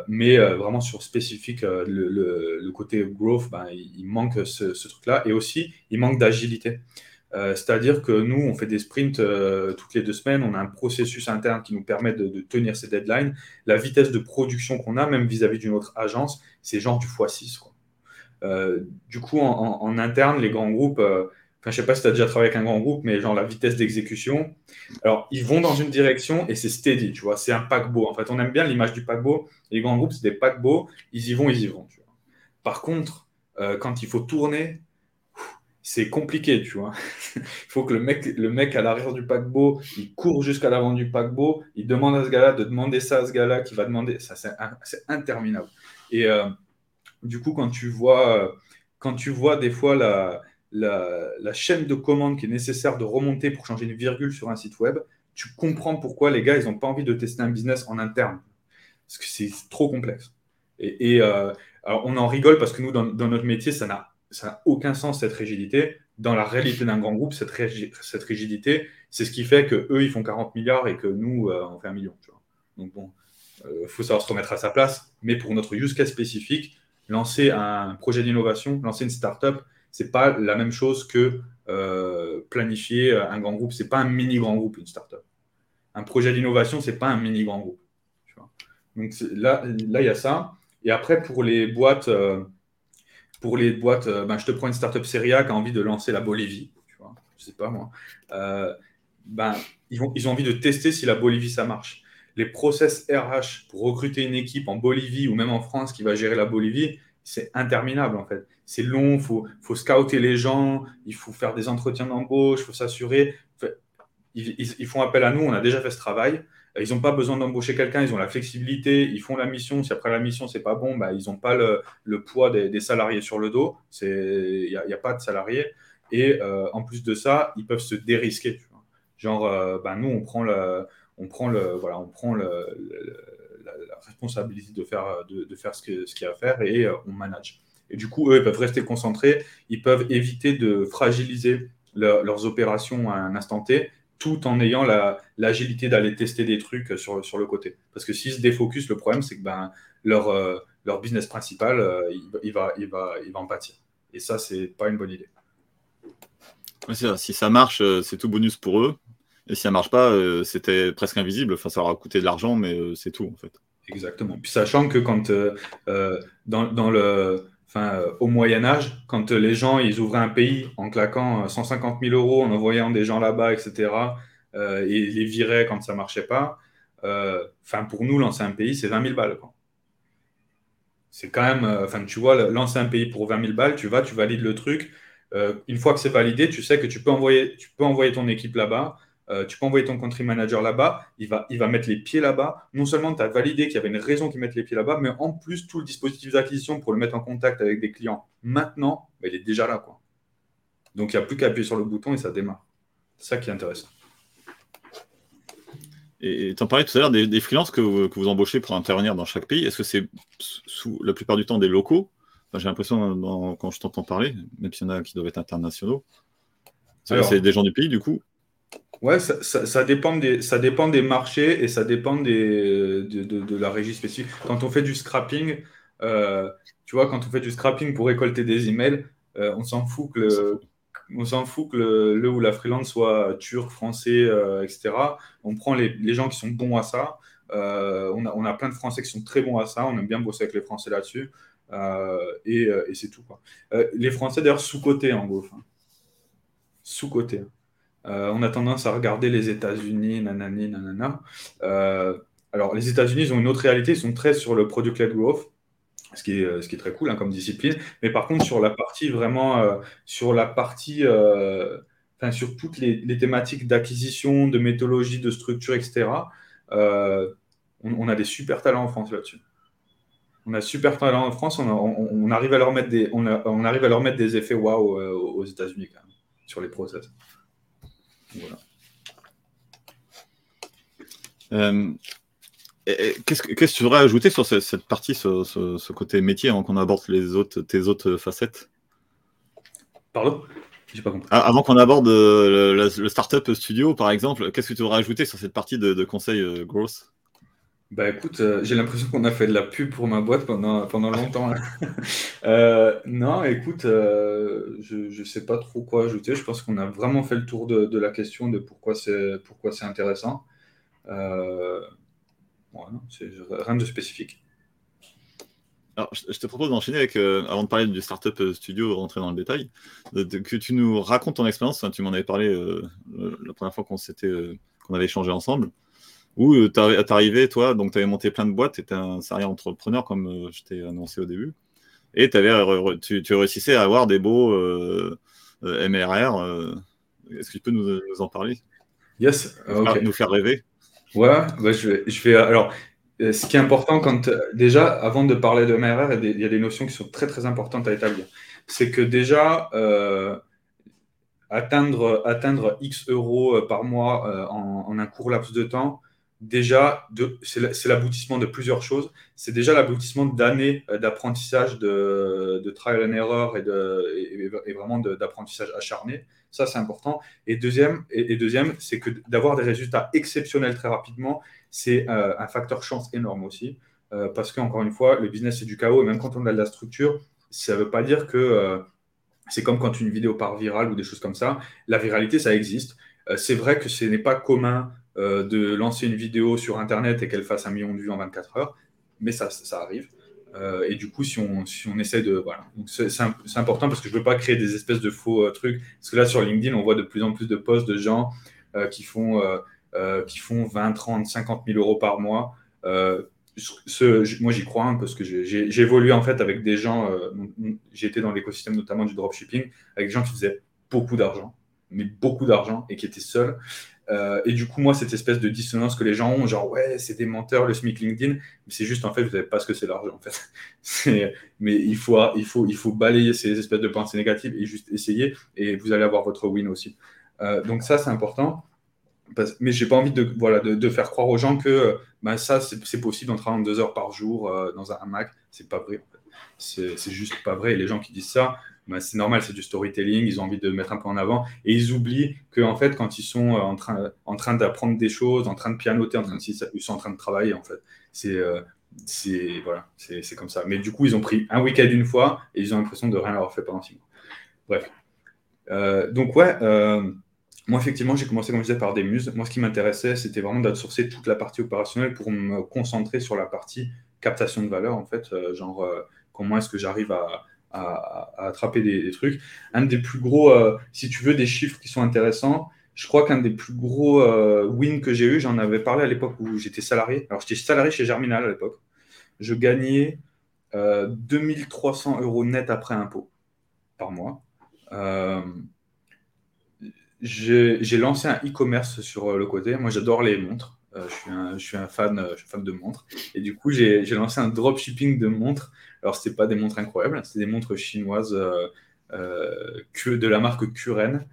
mais vraiment sur spécifique, le, côté growth, ben, il, manque ce truc-là. Et aussi, il manque d'agilité. Euh, c'est-à-dire que nous, on fait des sprints euh, toutes les deux semaines, on a un processus interne qui nous permet de, tenir ces deadlines. La vitesse de production qu'on a, même vis-à-vis d'une autre agence, c'est genre du x6. Euh, du coup, en, interne, les grands groupes, enfin, je sais pas si tu as déjà travaillé avec un grand groupe, mais genre la vitesse d'exécution, alors ils vont dans une direction et c'est steady, tu vois, c'est un paquebot. En fait, on aime bien l'image du paquebot. Les grands groupes, c'est des paquebots, ils y vont, ils y vont. Par contre, quand il faut tourner, c'est compliqué, tu vois. il faut que le mec, le mec à l'arrière du paquebot, il court jusqu'à l'avant du paquebot, il demande à ce gars-là de demander ça à ce gars-là qui va demander. Ça, c'est, interminable. Et euh, du coup, quand tu vois, quand tu vois des fois la, la, chaîne de commande qui est nécessaire de remonter pour changer une virgule sur un site web, tu comprends pourquoi les gars, ils n'ont pas envie de tester un business en interne. Parce que c'est trop complexe. Et, euh, on en rigole parce que nous, dans, dans notre métier, ça n'a ça n'a aucun sens cette rigidité. Dans la réalité d'un grand groupe, cette, rigidité, c'est ce qui fait que eux ils font 40 milliards et que nous, euh, on fait un million. Donc bon, euh, faut savoir se remettre à sa place. Mais pour notre use case spécifique, lancer un projet d'innovation, lancer une startup, c'est pas la même chose que euh, planifier un grand groupe. C'est pas un mini grand groupe une startup. Un projet d'innovation, c'est pas un mini grand groupe. Donc là, là il y a ça. Et après pour les boîtes pour les boîtes, euh, ben, je te prends une startup série A qui a envie de lancer la Bolivie, tu vois, je sais pas moi. Ben, ils, vont, ils ont envie de tester si la Bolivie ça marche. Les process RH pour recruter une équipe en Bolivie ou même en France qui va gérer la Bolivie, c'est interminable en fait. C'est long, il faut, faut scouter les gens, il faut faire des entretiens d'embauche, il faut s'assurer. ils, font appel à nous, on a déjà fait ce travail. Ils n'ont pas besoin d'embaucher quelqu'un, ils ont la flexibilité, ils font la mission. Si après la mission, c'est pas bon, bah, ils n'ont pas le, poids des, salariés sur le dos. Il n'y a, pas de salariés. Et euh, en plus de ça, ils peuvent se dérisquer. Genre, euh, bah, nous, on prend, le, on prend, le, voilà, on prend la, responsabilité de faire, de, faire ce qu'il ce y a à faire et euh, on manage. Et du coup, eux, ils peuvent rester concentrés, ils peuvent éviter de fragiliser leurs opérations à un instant T tout en ayant l'agilité d'aller tester des trucs sur, sur le côté. Parce que s'ils se défocus, le problème, c'est que ben, leur, euh, leur business principal, euh, il, va, il, va, il va en pâtir. Et ça, c'est pas une bonne idée. si ça marche, euh, c'est tout bonus pour eux. Et si ça marche pas, c'était presque invisible. Enfin, ça aura coûté de l'argent, mais c'est tout, en fait. Exactement. Puis sachant que quand dans, dans, le Enfin, au Moyen Âge, quand les gens ils ouvraient un pays en claquant 150 000 euros, en envoyant des gens là-bas, etc., euh, et les viraient quand ça marchait pas. Euh, enfin, pour nous, lancer un pays, c'est 20 000 balles. C'est quand même, euh, enfin, tu vois, lancer un pays pour 20 000 balles, tu vas, tu valides le truc. une fois que c'est validé, tu sais que tu peux envoyer, tu peux envoyer ton équipe là-bas. Euh, tu peux envoyer ton country manager là-bas, il va, il va mettre les pieds là-bas. Non seulement tu as validé qu'il y avait une raison qu'il mette les pieds là-bas, mais en plus, tout le dispositif d'acquisition pour le mettre en contact avec des clients maintenant, bah, il est déjà là. Quoi. Donc il n'y a plus qu'à appuyer sur le bouton et ça démarre. C'est ça qui est intéressant. Et tu en parlais tout à l'heure des, des freelances que, vous embauchez pour intervenir dans chaque pays. Est-ce que c'est sous la plupart du temps des locaux? J'ai l'impression quand je t'entends parler, même s'il y en a qui doivent être internationaux. C'est des gens du pays du coup Ouais, ça, dépend des, ça dépend des marchés et ça dépend des, de, la régie spécifique. Quand on fait du scrapping, euh, tu vois, quand on fait du scrapping pour récolter des emails, euh, on s'en fout que le, on s'en fout que le, ou la freelance soit turc, français, euh, etc. On prend les, gens qui sont bons à ça. On, a, on, a, plein de Français qui sont très bons à ça. On aime bien bosser avec les Français là-dessus. Euh, et, c'est tout. Quoi. les Français, d'ailleurs, sous-cotés en gros. Sous-cotés. On a tendance à regarder les États-Unis, nanani, nanana. alors, les États-Unis, ils ont une autre réalité. Ils sont très sur le product-led growth ce qui est, euh, ce qui est très cool hein, comme discipline. Mais par contre, sur la partie vraiment, euh, sur la partie, euh, enfin, sur toutes les, thématiques d'acquisition, de méthodologie, de structure, etc., on, a des super talents en France là-dessus. On a super talents en France, on, arrive à leur mettre des, on, arrive à leur mettre des effets waouh aux États-Unis quand même, sur les process. Voilà. Qu'est-ce que tu voudrais ajouter sur cette, partie, ce, côté métier, avant qu'on aborde les autres, tes autres facettes? Pardon? J'ai pas compris. Ah, avant qu'on aborde euh, le, Startup Studio, par exemple, qu'est-ce que tu voudrais ajouter sur cette partie de, conseil euh, growth? Bah écoute, euh, j'ai l'impression qu'on a fait de la pub pour ma boîte pendant, pendant longtemps. non, écoute, je ne sais pas trop quoi ajouter. Je pense qu'on a vraiment fait le tour de, de la question de pourquoi c'est pourquoi c'est intéressant. Voilà, c'est rien de spécifique. Alors, je te propose d'enchaîner avec, euh, avant de parler du Startup Studio, rentrer dans le détail, que tu nous racontes ton expérience. tu m'en avais parlé euh, la première fois qu'on euh, qu'on avait échangé ensemble, où tu arrivé, toi, donc tu avais monté plein de boîtes, tu étais un sérieux entrepreneur, comme je t'ai annoncé au début, et avais, tu, tu, réussissais à avoir des beaux MRR. Est-ce que tu peux nous, en parler? Yes, nous faire rêver Ouais, bah, je vais, je vais. Alors, euh, ce qui est important quand déjà, avant de parler de MRR, il y a des notions qui sont très très importantes à établir. C'est que déjà euh, atteindre atteindre X euros euh, par mois en, en, un court laps de temps, déjà, c'est l'aboutissement de plusieurs choses. C'est déjà l'aboutissement d'années euh, d'apprentissage, de, de, trial and error et, vraiment d'apprentissage acharné. Ça, c'est important. Et deuxième, et, deuxième c'est que d'avoir des résultats exceptionnels très rapidement, c'est euh, un facteur chance énorme aussi. Euh, parce qu'encore une fois, le business, c'est du chaos. Et même quand on a de la structure, ça ne veut pas dire que c'est comme quand une vidéo part virale ou des choses comme ça. La viralité, ça existe. c'est vrai que ce n'est pas commun euh, de lancer une vidéo sur Internet et qu'elle fasse un million de vues en 24 heures, mais ça, ça arrive. Euh, et du coup, si on, si on essaie de. Voilà. C'est important parce que je ne veux pas créer des espèces de faux euh, trucs. Parce que là, sur LinkedIn, on voit de plus en plus de posts de gens qui, font, qui font 20, 30, 50 000 euros par mois. Moi, j'y crois hein, parce que j'ai évolué en fait avec des gens. été dans l'écosystème notamment du dropshipping avec des gens qui faisaient beaucoup d'argent, mais beaucoup d'argent et qui étaient seuls. Euh, et du coup, moi, cette espèce de dissonance que les gens ont, genre, ouais, c'est des menteurs, le SMIC LinkedIn, c'est juste, en fait, vous n'avez pas ce que c'est l'argent, en fait. mais il faut, il, faut, il faut balayer ces espèces de pensées négatives et juste essayer, et vous allez avoir votre win aussi. Euh, donc ça, c'est important. Parce... mais j'ai pas envie de, voilà, de, faire croire aux gens que bah, ça, c'est possible en travaillant deux heures par jour dans un Mac. C'est pas vrai. C'est juste pas vrai. Et les gens qui disent ça, bah, c'est normal, c'est du storytelling, ils ont envie de mettre un peu en avant, et ils oublient qu'en en fait, quand ils sont euh, en train, en train d'apprendre des choses, en train de pianoter, en train de, ils sont en train de travailler, en fait. C'est euh, c'est voilà, c'est comme ça. Mais du coup, ils ont pris un week-end une fois, et ils ont l'impression de rien avoir fait pendant six mois. Bref. Euh, donc ouais, moi effectivement, j'ai commencé, comme je disais, par des muses. Moi, ce qui m'intéressait, c'était vraiment d'outsourcer toute la partie opérationnelle pour me concentrer sur la partie captation de valeur, en fait. genre, comment est-ce que j'arrive à à, attraper des, trucs. Un des plus gros, euh, si tu veux, des chiffres qui sont intéressants, je crois qu'un des plus gros euh, wins que j'ai eu, j'en avais parlé à l'époque où j'étais salarié. Alors, j'étais salarié chez Germinal à l'époque. Je gagnais 2300 euh, euros net après impôt par mois. j'ai lancé un e-commerce sur le côté. Moi, j'adore les montres. je, suis un, fan de montres. Et du coup, j'ai lancé un dropshipping de montres alors, ce pas des montres incroyables, c'est des montres chinoises euh, euh, de la marque Kuren.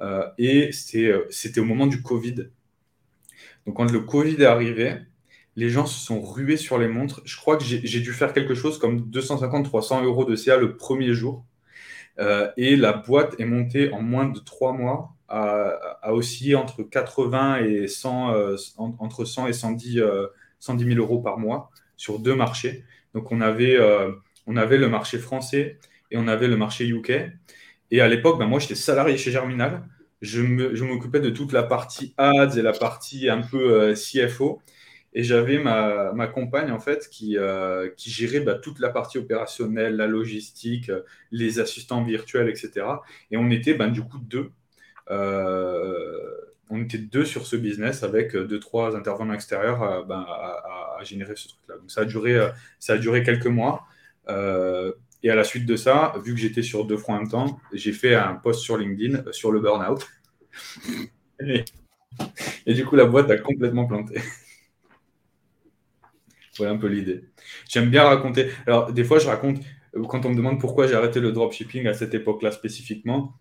Euh, et c'était au moment du Covid. Donc, quand le Covid est arrivé, les gens se sont rués sur les montres. Je crois que j'ai dû faire quelque chose comme 250-300 euros de CA le premier jour. Euh, et la boîte est montée en moins de trois mois à, osciller entre 80 et 100, euh, entre 100 et 110, 110 000 euros par mois sur deux marchés. Donc on avait, euh, on avait le marché français et on avait le marché UK. Et à l'époque, ben, moi j'étais salarié chez Germinal. Je m'occupais de toute la partie ads et la partie un peu CFO. Et j'avais ma, compagne, en fait, qui, euh, gérait bah, toute la partie opérationnelle, la logistique, euh, les assistants virtuels, etc. Et on était, ben, du coup, deux. Euh, on était deux sur ce business avec deux, trois intervenants extérieurs ben, à, générer ce truc-là. Donc, ça a duré, ça a duré quelques mois. et à la suite de ça, vu que j'étais sur deux fronts en même temps, j'ai fait un post sur LinkedIn sur le burn-out. et du coup, la boîte a complètement planté. Voilà un peu l'idée. J'aime bien raconter. Alors, des fois, je raconte, euh, quand on me demande pourquoi j'ai arrêté le dropshipping à cette époque-là spécifiquement,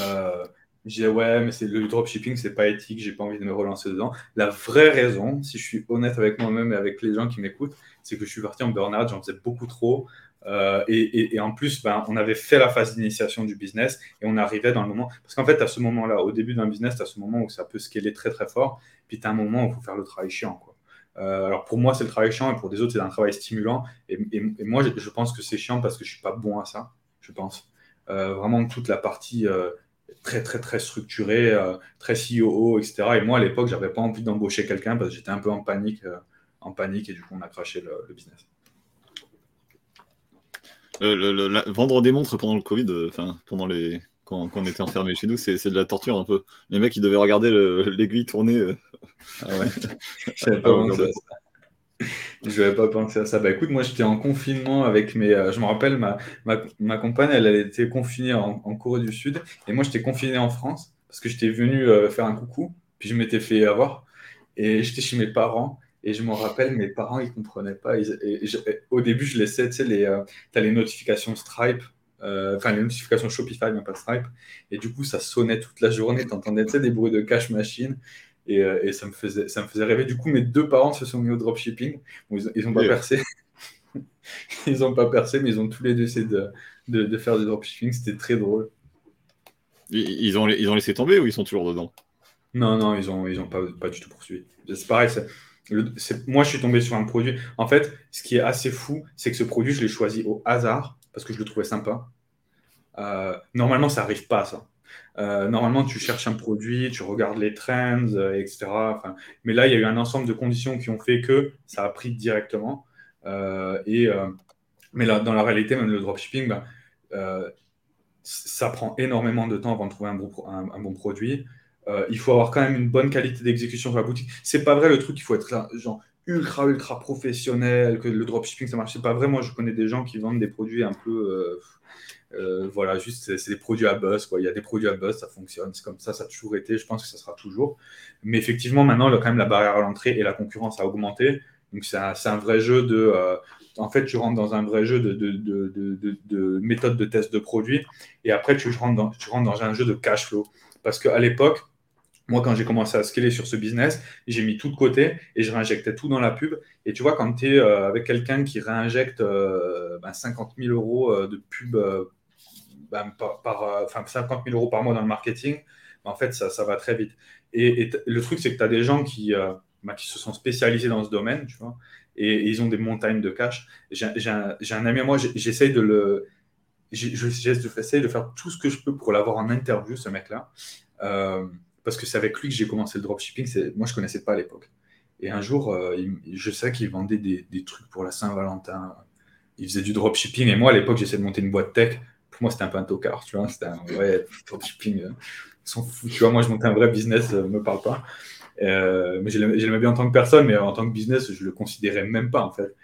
euh, je dis ouais, mais c'est le dropshipping, c'est pas éthique, j'ai pas envie de me relancer dedans. La vraie raison, si je suis honnête avec moi-même et avec les gens qui m'écoutent, c'est que je suis parti en burn-out, j'en faisais beaucoup trop. Euh, et, en plus, ben, on avait fait la phase d'initiation du business et on arrivait dans le moment. Parce qu'en fait, à ce moment-là, au début d'un business, à ce moment où ça peut scaler très très fort, puis tu as un moment où il faut faire le travail chiant. Quoi. Euh, alors pour moi, c'est le travail chiant et pour des autres, c'est un travail stimulant. Et, moi, je, pense que c'est chiant parce que je suis pas bon à ça, je pense. Euh, vraiment toute la partie euh, très très très structurée, très CEO, etc. Et moi, à l'époque, j'avais pas envie d'embaucher quelqu'un parce que j'étais un peu en panique, en panique et du coup, on a craché le, business. vendre des montres pendant le Covid, enfin pendant les quand, on était enfermé chez nous, c'est de la torture un peu. Les mecs, ils devaient regarder l'aiguille tourner. Euh. Ah ouais. Je n'avais pas, pensé à ça. Bah écoute, moi j'étais en confinement avec mes. Euh, je me rappelle, ma, ma, ma, compagne, elle, était confinée en, Corée du Sud. Et moi j'étais confiné en France parce que j'étais venu euh, faire un coucou. Puis je m'étais fait avoir. Et j'étais chez mes parents. Et je me rappelle, mes parents, ils comprenaient pas. au début, je laissais, tu sais, les, as les notifications Stripe euh, enfin les notifications Shopify, mais pas Stripe. Et du coup, ça sonnait toute la journée. Tu entendais des bruits de cash machine. Et, euh, et, ça, me faisait, ça me faisait rêver. Du coup, mes deux parents se sont mis au dropshipping. ils n'ont pas percé. ils n'ont pas percé, mais ils ont tous les deux essayé de, de, de faire du dropshipping. C'était très drôle. Ils ont, ils ont laissé tomber ou ils sont toujours dedans? Non, non, ils n'ont ils ont pas, pas du tout poursuivi. C'est pareil. moi, je suis tombé sur un produit. En fait, ce qui est assez fou, c'est que ce produit, je l'ai choisi au hasard parce que je le trouvais sympa. Euh, normalement, ça n'arrive pas, ça. Euh, normalement, tu cherches un produit, tu regardes les trends, euh, etc. mais là, il y a eu un ensemble de conditions qui ont fait que ça a pris directement. et, mais là, dans la réalité, même le dropshipping, ben, ça prend énormément de temps avant de trouver un bon, produit. il faut avoir quand même une bonne qualité d'exécution sur la boutique. C'est pas vrai le truc, il faut être genre ultra ultra professionnel, que le dropshipping ça marche. C'est pas vrai. Moi, je connais des gens qui vendent des produits un peu, euh, voilà, juste c'est des produits à buzz. Quoi. Il y a des produits à buzz, ça fonctionne. C'est comme ça, ça a toujours été. Je pense que ça sera toujours. Mais effectivement, maintenant, quand même, la barrière à l'entrée et la concurrence a augmenté. Donc c'est un, un, vrai jeu de. Euh, en fait, tu rentres dans un vrai jeu de, de, de, de, méthode de test de produits. Et après, tu rentres dans, tu rentres dans un jeu de cash flow. Parce qu'à l'époque, moi, quand j'ai commencé à scaler sur ce business, j'ai mis tout de côté et je réinjectais tout dans la pub. Et tu vois, quand tu es euh, avec quelqu'un qui réinjecte 50 euh, 000 ben, euros de pub ben, par, enfin, 50 000 euros par mois dans le marketing, ben, en fait, ça, ça va très vite. Et, le truc, c'est que tu as des gens qui, ben, qui se sont spécialisés dans ce domaine, tu vois, et, ils ont des montagnes de cash. J'ai un, un, ami à moi, j'essaye de le. J'essaie de faire tout ce que je peux pour l'avoir en interview, ce mec-là parce que c'est avec lui que j'ai commencé le dropshipping. Moi, je ne connaissais pas à l'époque. Et un jour, euh, je sais qu'il vendait des, des, trucs pour la Saint-Valentin. Il faisait du dropshipping. Et moi, à l'époque, j'essayais de monter une boîte tech. Moi, c'était un peu tocard, tu vois. C'était un vrai dropshipping. Euh, fous, tu vois. Moi, je montais un vrai business, ne euh, me parle pas. mais je l'aimais bien en tant que personne, mais en tant que business, je le considérais même pas, en fait.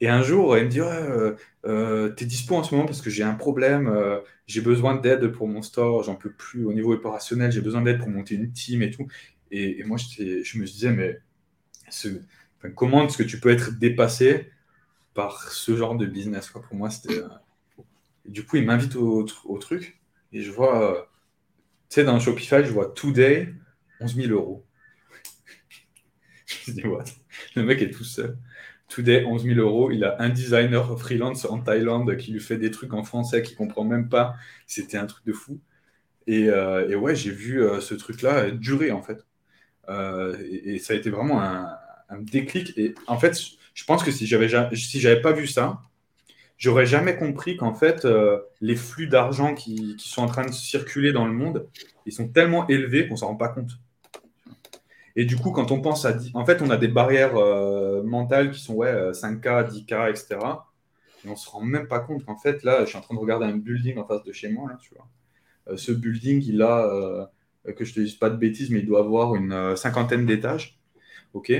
Et un jour, il me dit ouais, euh, euh, T'es dispo en ce moment parce que j'ai un problème, euh, j'ai besoin d'aide pour mon store, j'en peux plus au niveau opérationnel, j'ai besoin d'aide pour monter une team et tout. Et, moi, je me disais Mais comment est-ce que tu peux être dépassé par ce genre de business Pour moi, c'était. Du coup, il m'invite au, truc et je vois, tu sais, dans Shopify, je vois Today, 11 000 euros. je dis, what? Le mec est tout seul. Today, 11 000 euros. Il a un designer freelance en Thaïlande qui lui fait des trucs en français qu'il comprend même pas. C'était un truc de fou. Et, euh, ouais, j'ai vu euh, ce truc-là durer en fait. Euh, et, ça a été vraiment un, déclic. Et en fait, je pense que si j'avais si j'avais pas vu ça, j'aurais jamais compris qu'en fait, les flux d'argent qui, qui, sont en train de circuler dans le monde, ils sont tellement élevés qu'on s'en rend pas compte. Et du coup, quand on pense à. En fait, on a des barrières euh, mentales qui sont ouais, 5K, euh, 10K, etc. Et on ne se rend même pas compte qu'en fait, là, je suis en train de regarder un building en face de chez moi. Là, tu vois. Euh, ce building, il a, que je ne te dise pas de bêtises, mais il doit avoir une cinquantaine d'étages. OK?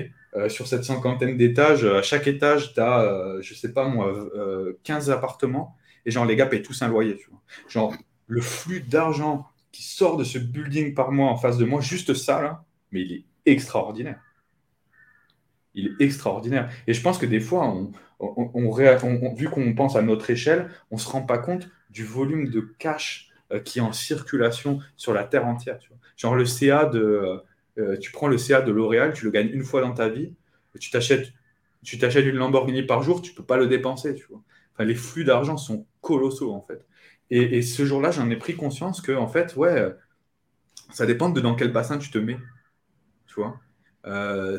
Sur cette cinquantaine d'étages, à chaque étage, tu as, je ne sais pas moi, 15 appartements. Et genre, les gars payent tous un loyer. Genre, le flux d'argent qui sort de ce building par mois en face de moi, juste ça, mais il est extraordinaire. Il est extraordinaire. Et je pense que des fois, vu qu'on pense à notre échelle, on ne se rend pas compte du volume de cash euh, qui est en circulation sur la Terre entière. Genre le CA de... Euh, tu prends le CA de L'Oréal, tu le gagnes une fois dans ta vie, tu t'achètes tu t'achètes une Lamborghini par jour, tu peux pas le dépenser. Tu vois. Enfin, les flux d'argent sont colossaux, en fait. Et, ce jour-là, j'en ai pris conscience que, en fait, ouais, ça dépend de dans quel bassin tu te mets. Euh,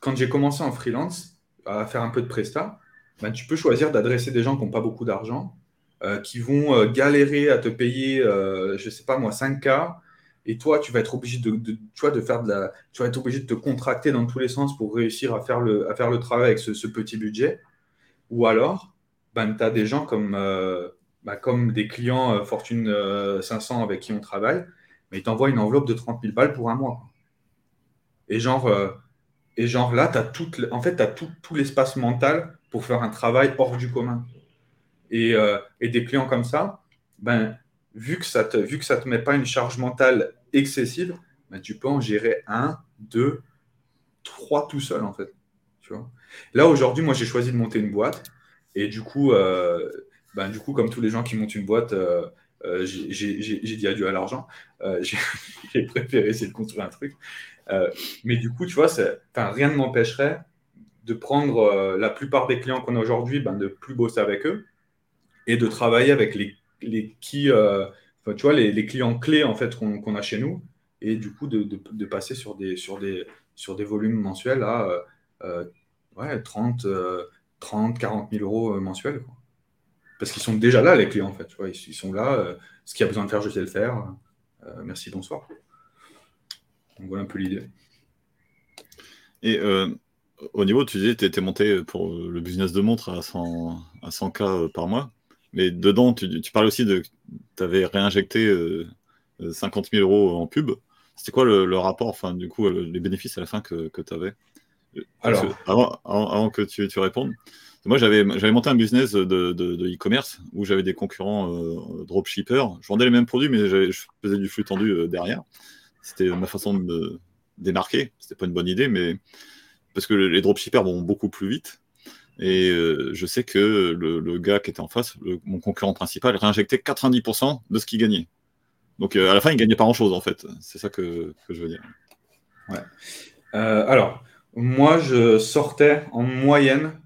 quand j'ai commencé en freelance à faire un peu de presta, ben, tu peux choisir d'adresser des gens qui n'ont pas beaucoup d'argent, euh, qui vont galérer à te payer, je sais pas moi, 5K, et toi, tu vas être obligé de, de, de faire de la, tu vas être obligé de te contracter dans tous les sens pour réussir à faire le, à faire le travail avec ce, petit budget. Ou alors, ben, tu as des gens comme, ben, comme des clients Fortune 500 avec qui on travaille, mais ils t'envoient une enveloppe de 30 000 balles pour un mois. Et genre, euh, et genre là, tu as, tout, en fait, tout, tout l'espace mental pour faire un travail hors du commun. Et, euh, et, des clients comme ça, ben, vu que ça ne te, vu que ça te met pas une charge mentale excessive, ben, tu peux en gérer un, deux, trois tout seul, en fait. Tu vois? Là, aujourd'hui, moi, j'ai choisi de monter une boîte. Et du coup, euh, ben, du coup, comme tous les gens qui montent une boîte, j'ai dit adieu à l'argent. j'ai préféré essayer de construire un truc. Euh, mais du coup, tu vois, rien ne m'empêcherait de prendre euh, la plupart des clients qu'on a aujourd'hui, ben, de plus bosser avec eux et de travailler avec les, les qui, euh, tu vois, les, clients clés en fait qu'on a chez nous et du coup de, passer sur des, sur, des, sur des volumes mensuels à ouais, 30, 30, 40 000 euros mensuels. Parce qu'ils sont déjà là, les clients, en fait. Ils, sont là. ce qu'il y a besoin de faire, je sais le faire. merci, bonsoir voilà un peu l'idée. Et euh, au niveau, tu disais, tu étais monté pour le business de montre à 100, à 100K euh, par mois. Mais dedans, tu, tu parles aussi de. Tu avais réinjecté 50 euh, 000 euros en pub. C'était quoi le, rapport, enfin, du coup, les bénéfices à la fin que, que tu avais Alors, avant, avant, que tu, tu répondes, moi, j'avais monté un business de e-commerce où j'avais des concurrents dropshippers. Je vendais les mêmes produits, mais je faisais du flux tendu derrière. C'était ma façon de me démarquer. C'était pas une bonne idée, mais parce que les dropshippers vont beaucoup plus vite. Et euh, je sais que le, gars qui était en face, mon concurrent principal, réinjectait 90% de ce qu'il gagnait. Donc euh, à la fin, il gagnait pas grand-chose en fait. C'est ça que, je veux dire. Ouais. Euh, alors, moi, je sortais en moyenne,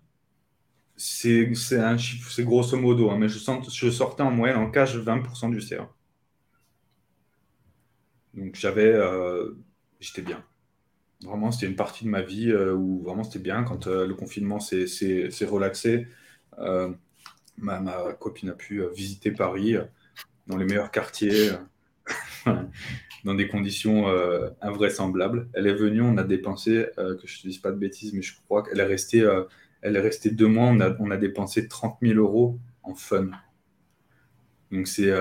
c'est un chiffre, c'est grosso modo, hein, mais je, sortais en moyenne en cash 20% du CA. Donc j'avais, j'étais bien. Vraiment, c'était une partie de ma vie euh, où vraiment c'était bien. Quand euh, le confinement s'est relaxé, ma, ma, copine a pu visiter Paris dans les meilleurs quartiers, dans des conditions invraisemblables. Elle est venue, on a dépensé, que je ne dise pas de bêtises, mais je crois qu'elle est restée, elle est restée deux mois, on a, on a dépensé 30 000 euros en fun. Donc c'est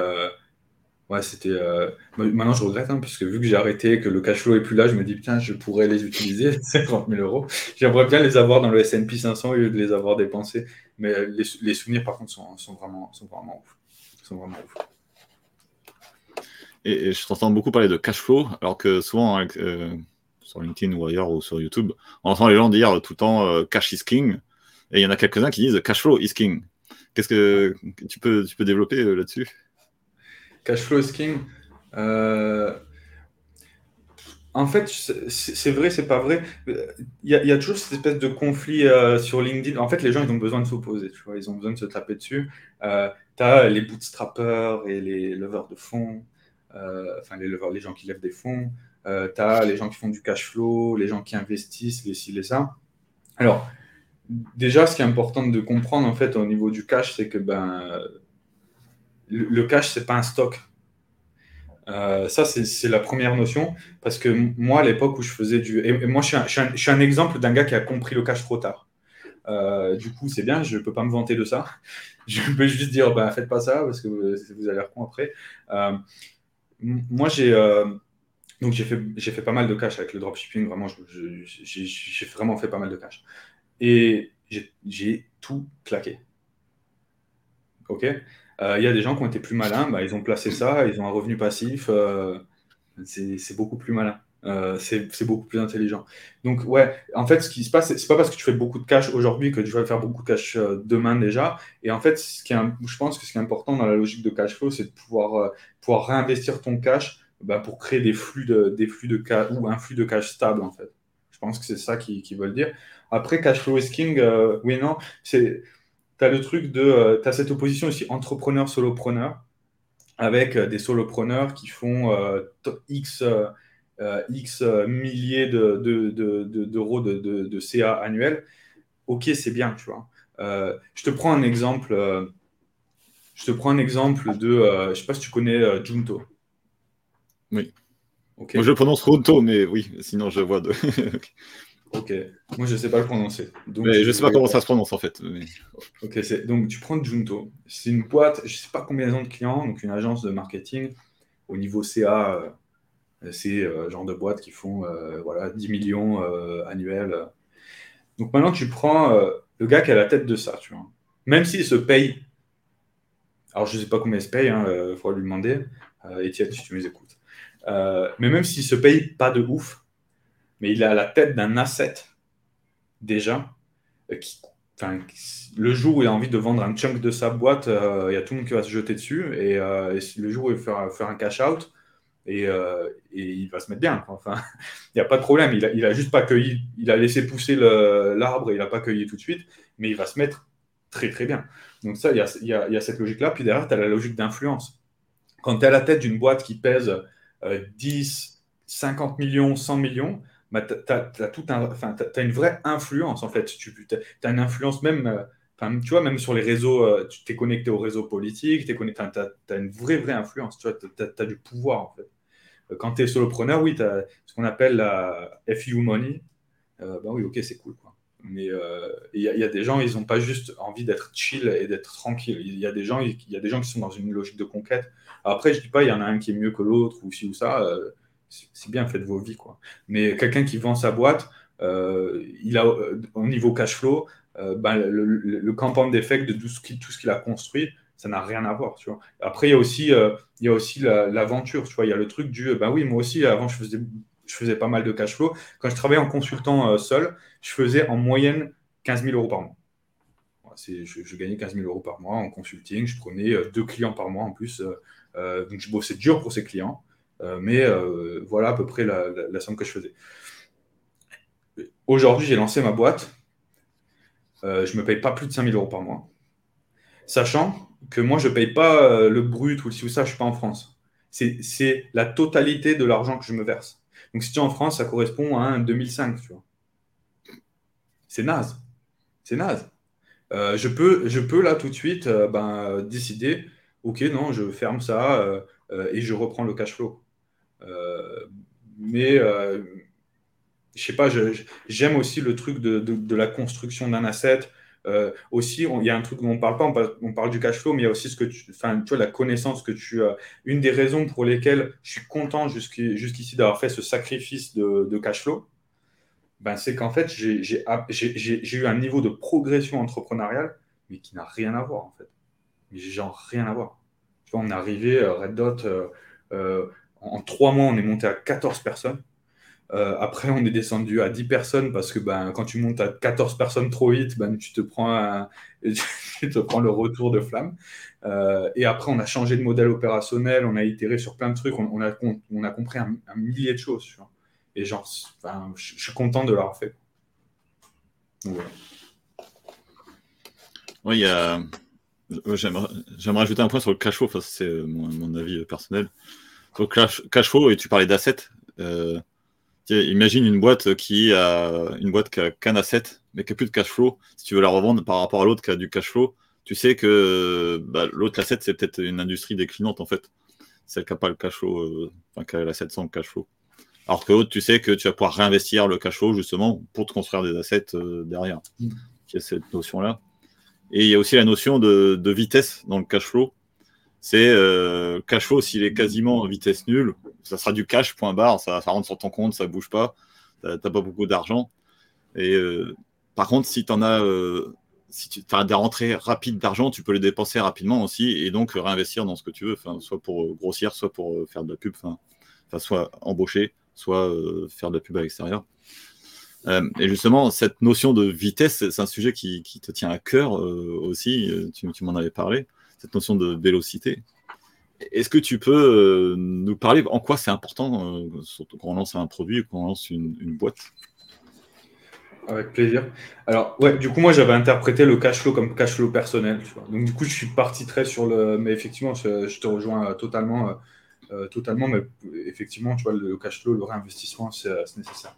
Ouais, c'était. Euh, maintenant, je regrette, hein, parce que vu que j'ai arrêté, que le cash flow est plus là, je me dis, putain, je pourrais les utiliser, ces 30 000 euros. J'aimerais bien les avoir dans le SP 500 au lieu de les avoir dépensés. Mais les, les souvenirs, par contre, sont, sont, vraiment, sont vraiment ouf. Sont vraiment. Et, je t'entends beaucoup parler de cash flow, alors que souvent, euh, sur LinkedIn ou ailleurs ou sur YouTube, on entend les gens dire tout le temps euh, cash is king. Et il y en a quelques-uns qui disent cash flow is king. Qu'est-ce que tu peux, tu peux développer là-dessus? Cashflow is king. Euh, En fait, c'est vrai, c'est pas vrai. Il y, a, toujours cette espèce de conflit euh, sur LinkedIn. En fait, les gens, ils ont besoin de s'opposer. Ils ont besoin de se taper dessus. Euh, tu as les bootstrappers et les leveurs de fonds, euh, enfin, les, leveurs, les gens qui lèvent des fonds. Tu as les gens qui font du cash flow, les gens qui investissent, les ci, les ça. Alors, déjà, ce qui est important de comprendre, en fait, au niveau du cash, c'est que ben, le, le cash, c'est pas un stock euh, ça, c'est la première notion. Parce que moi, à l'époque où je faisais du. Et, moi, je suis, un, exemple d'un gars qui a compris le cash trop tard. Euh, du coup, c'est bien, je ne peux pas me vanter de ça. Je peux juste dire, bah, faites pas ça parce que vous, allez con après. Euh, moi, j'ai fait, pas mal de cash avec le dropshipping. J'ai vraiment fait pas mal de cash. Et j'ai tout claqué. OK? Il y a des gens qui ont été plus malins, bah, ils ont placé ça, ils ont un revenu passif, euh, c'est beaucoup plus malin. Euh, c'est beaucoup plus intelligent. Donc, ouais, en fait, ce qui se passe, c'est pas parce que tu fais beaucoup de cash aujourd'hui que tu vas faire beaucoup de cash demain déjà. Et en fait, ce qui est, je pense que ce qui est important dans la logique de cash flow, c'est de pouvoir, pouvoir réinvestir ton cash bah, pour créer des flux de, des flux de cash ou un flux de cash stable, en fait. Je pense que c'est ça qu'ils qui veulent dire. Après, cash flow is king, oui, non, c'est tu as le truc de. Euh, tu as cette opposition aussi entrepreneur-solopreneur, avec euh, des solopreneurs qui font euh, X, X milliers d'euros de, de, de, CA annuel. Ok, c'est bien, tu vois. je te prends un exemple. je te prends un exemple de. je sais pas si tu connais Junto. Oui. Moi, je prononce Junto, mais oui, sinon je vois de. Ok, moi je ne sais pas le prononcer. Donc, je ne sais pas comment ça se prononce en fait. Ok, donc tu prends Junto. C'est une boîte, je ne sais pas combien ils ont de clients, donc une agence de marketing. Au niveau CA, euh, c'est euh, genre de boîtes qui font euh, voilà, 10 millions annuels. Donc maintenant tu prends le gars qui a la tête de ça, tu vois. Même s'il se paye, alors je ne sais pas combien il se paye, il hein, faudra lui demander, Etienne, si tu nous écoutes. mais même s'il se paye pas de ouf, mais il a la tête d'un asset déjà. Euh, le jour où il a envie de vendre un chunk de sa boîte, euh, il y a tout le monde qui va se jeter dessus. Et, euh, le jour où il va faire, un cash out, et, il va se mettre bien. Enfin, il n'y a pas de problème. Il a, juste pas cueilli, il a laissé pousser l'arbre, il n'a pas cueilli tout de suite, mais il va se mettre très très bien. Donc ça, il y a, il y a, cette logique-là. Puis derrière, tu as la logique d'influence. Quand tu es à la tête d'une boîte qui pèse 10, 50 millions, 100 millions, bah, tu as, tout un, as, une vraie influence en fait. Tu as une influence même, euh, tu vois, même sur les réseaux, euh, tu t'es connecté au réseau politique, tu as, une vraie, vraie influence, tu as, du pouvoir en fait. Euh, quand tu es solopreneur, oui, tu as ce qu'on appelle la FU money. bah oui, ok, c'est cool. Quoi. Mais il y, y, a des gens, ils n'ont pas juste envie d'être chill et d'être tranquille. Il y a des gens, il y a des gens qui sont dans une logique de conquête. Après, je dis pas, il y en a un qui est mieux que l'autre ou ci ou ça c'est bien, faites vos vies. Quoi. Mais quelqu'un qui vend sa boîte, euh, il a, euh, au niveau cash flow, euh, ben, le, compound effect de tout ce qu'il a construit, ça n'a rien à voir. Après, il y a aussi, aussi l'aventure. Il y a le truc du, ben oui, moi aussi, avant, je faisais, pas mal de cash flow. Quand je travaillais en consultant seul, je faisais en moyenne 15 000 euros par mois. Je, je, gagnais 15 000 euros par mois en consulting. Je prenais deux clients par mois en plus. donc, je bossais dur pour ces clients. Euh, mais euh, voilà à peu près la, somme que je faisais. Aujourd'hui, j'ai lancé ma boîte. Euh, je ne me paye pas plus de 5000 euros par mois. Sachant que moi, je ne paye pas le brut ou le ci ou ça, je ne suis pas en France. C'est la totalité de l'argent que je me verse. Donc, si tu es en France, ça correspond à un 2005, tu vois. C'est naze. C'est naze. je, peux, je là tout de suite ben, décider, ok, non, je ferme ça et je reprends le cash flow. Euh, mais euh, je sais pas, j'aime aussi le truc de, la construction d'un asset. Euh, aussi, il y a un truc dont on parle pas, on parle, du cash flow, mais il y a aussi ce que tu, enfin, tu vois, la connaissance que tu as. Une des raisons pour lesquelles je suis content jusqu'ici d'avoir fait ce sacrifice de, cash flow, ben, c'est qu'en fait, j'ai eu un niveau de progression entrepreneuriale, mais qui n'a rien à voir, en fait. Genre, rien à voir. Tu vois, on est arrivé, Red Dot, en trois mois, on est monté à 14 personnes. Euh, après, on est descendu à 10 personnes parce que ben, quand tu montes à 14 personnes trop vite, ben, tu, te prends tu te prends le retour de flamme. Euh, et après, on a changé de modèle opérationnel, on a itéré sur plein de trucs, on, a, compris un, millier de choses. Et genre, je suis content de l'avoir fait. Oui, a. J'aimerais ajouter un point sur le cash flow, c'est mon, avis personnel. Le cash, flow, et tu parlais d'assets. Euh, imagine une boîte qui a une boîte qui a qu'un asset, mais qui n'a plus de cash flow. Si tu veux la revendre par rapport à l'autre qui a du cash flow, tu sais que bah, l'autre asset, c'est peut-être une industrie déclinante en fait. Celle qui n'a pas le cash flow, euh, enfin qui a l'asset sans le cash flow. Alors que l'autre, tu sais que tu vas pouvoir réinvestir le cash flow justement pour te construire des assets euh, derrière. Il y a cette notion-là. Et il y a aussi la notion de, vitesse dans le cash flow. C'est euh, cash flow, s'il est quasiment en vitesse nulle, ça sera du cash, point barre, ça, rentre sur ton compte, ça bouge pas, tu n'as pas beaucoup d'argent. Et euh, par contre, si tu as, euh, si tu as des rentrées rapides d'argent, tu peux les dépenser rapidement aussi et donc réinvestir dans ce que tu veux, soit pour grossir, soit pour faire de la pub, soit embaucher, soit faire de la pub à l'extérieur. Et justement, cette notion de vitesse, c'est un sujet qui, te tient à cœur aussi, tu, m'en avais parlé, cette notion de vélocité. Est-ce que tu peux nous parler en quoi c'est important surtout quand on lance un produit ou quand on lance une, boîte? Avec plaisir. Alors, ouais, du coup, moi, j'avais interprété le cash flow comme cash flow personnel. Donc, du coup, je suis parti très sur le. Mais effectivement, je, te rejoins totalement. totalement, mais effectivement, tu vois, le cash flow, le réinvestissement, c'est nécessaire.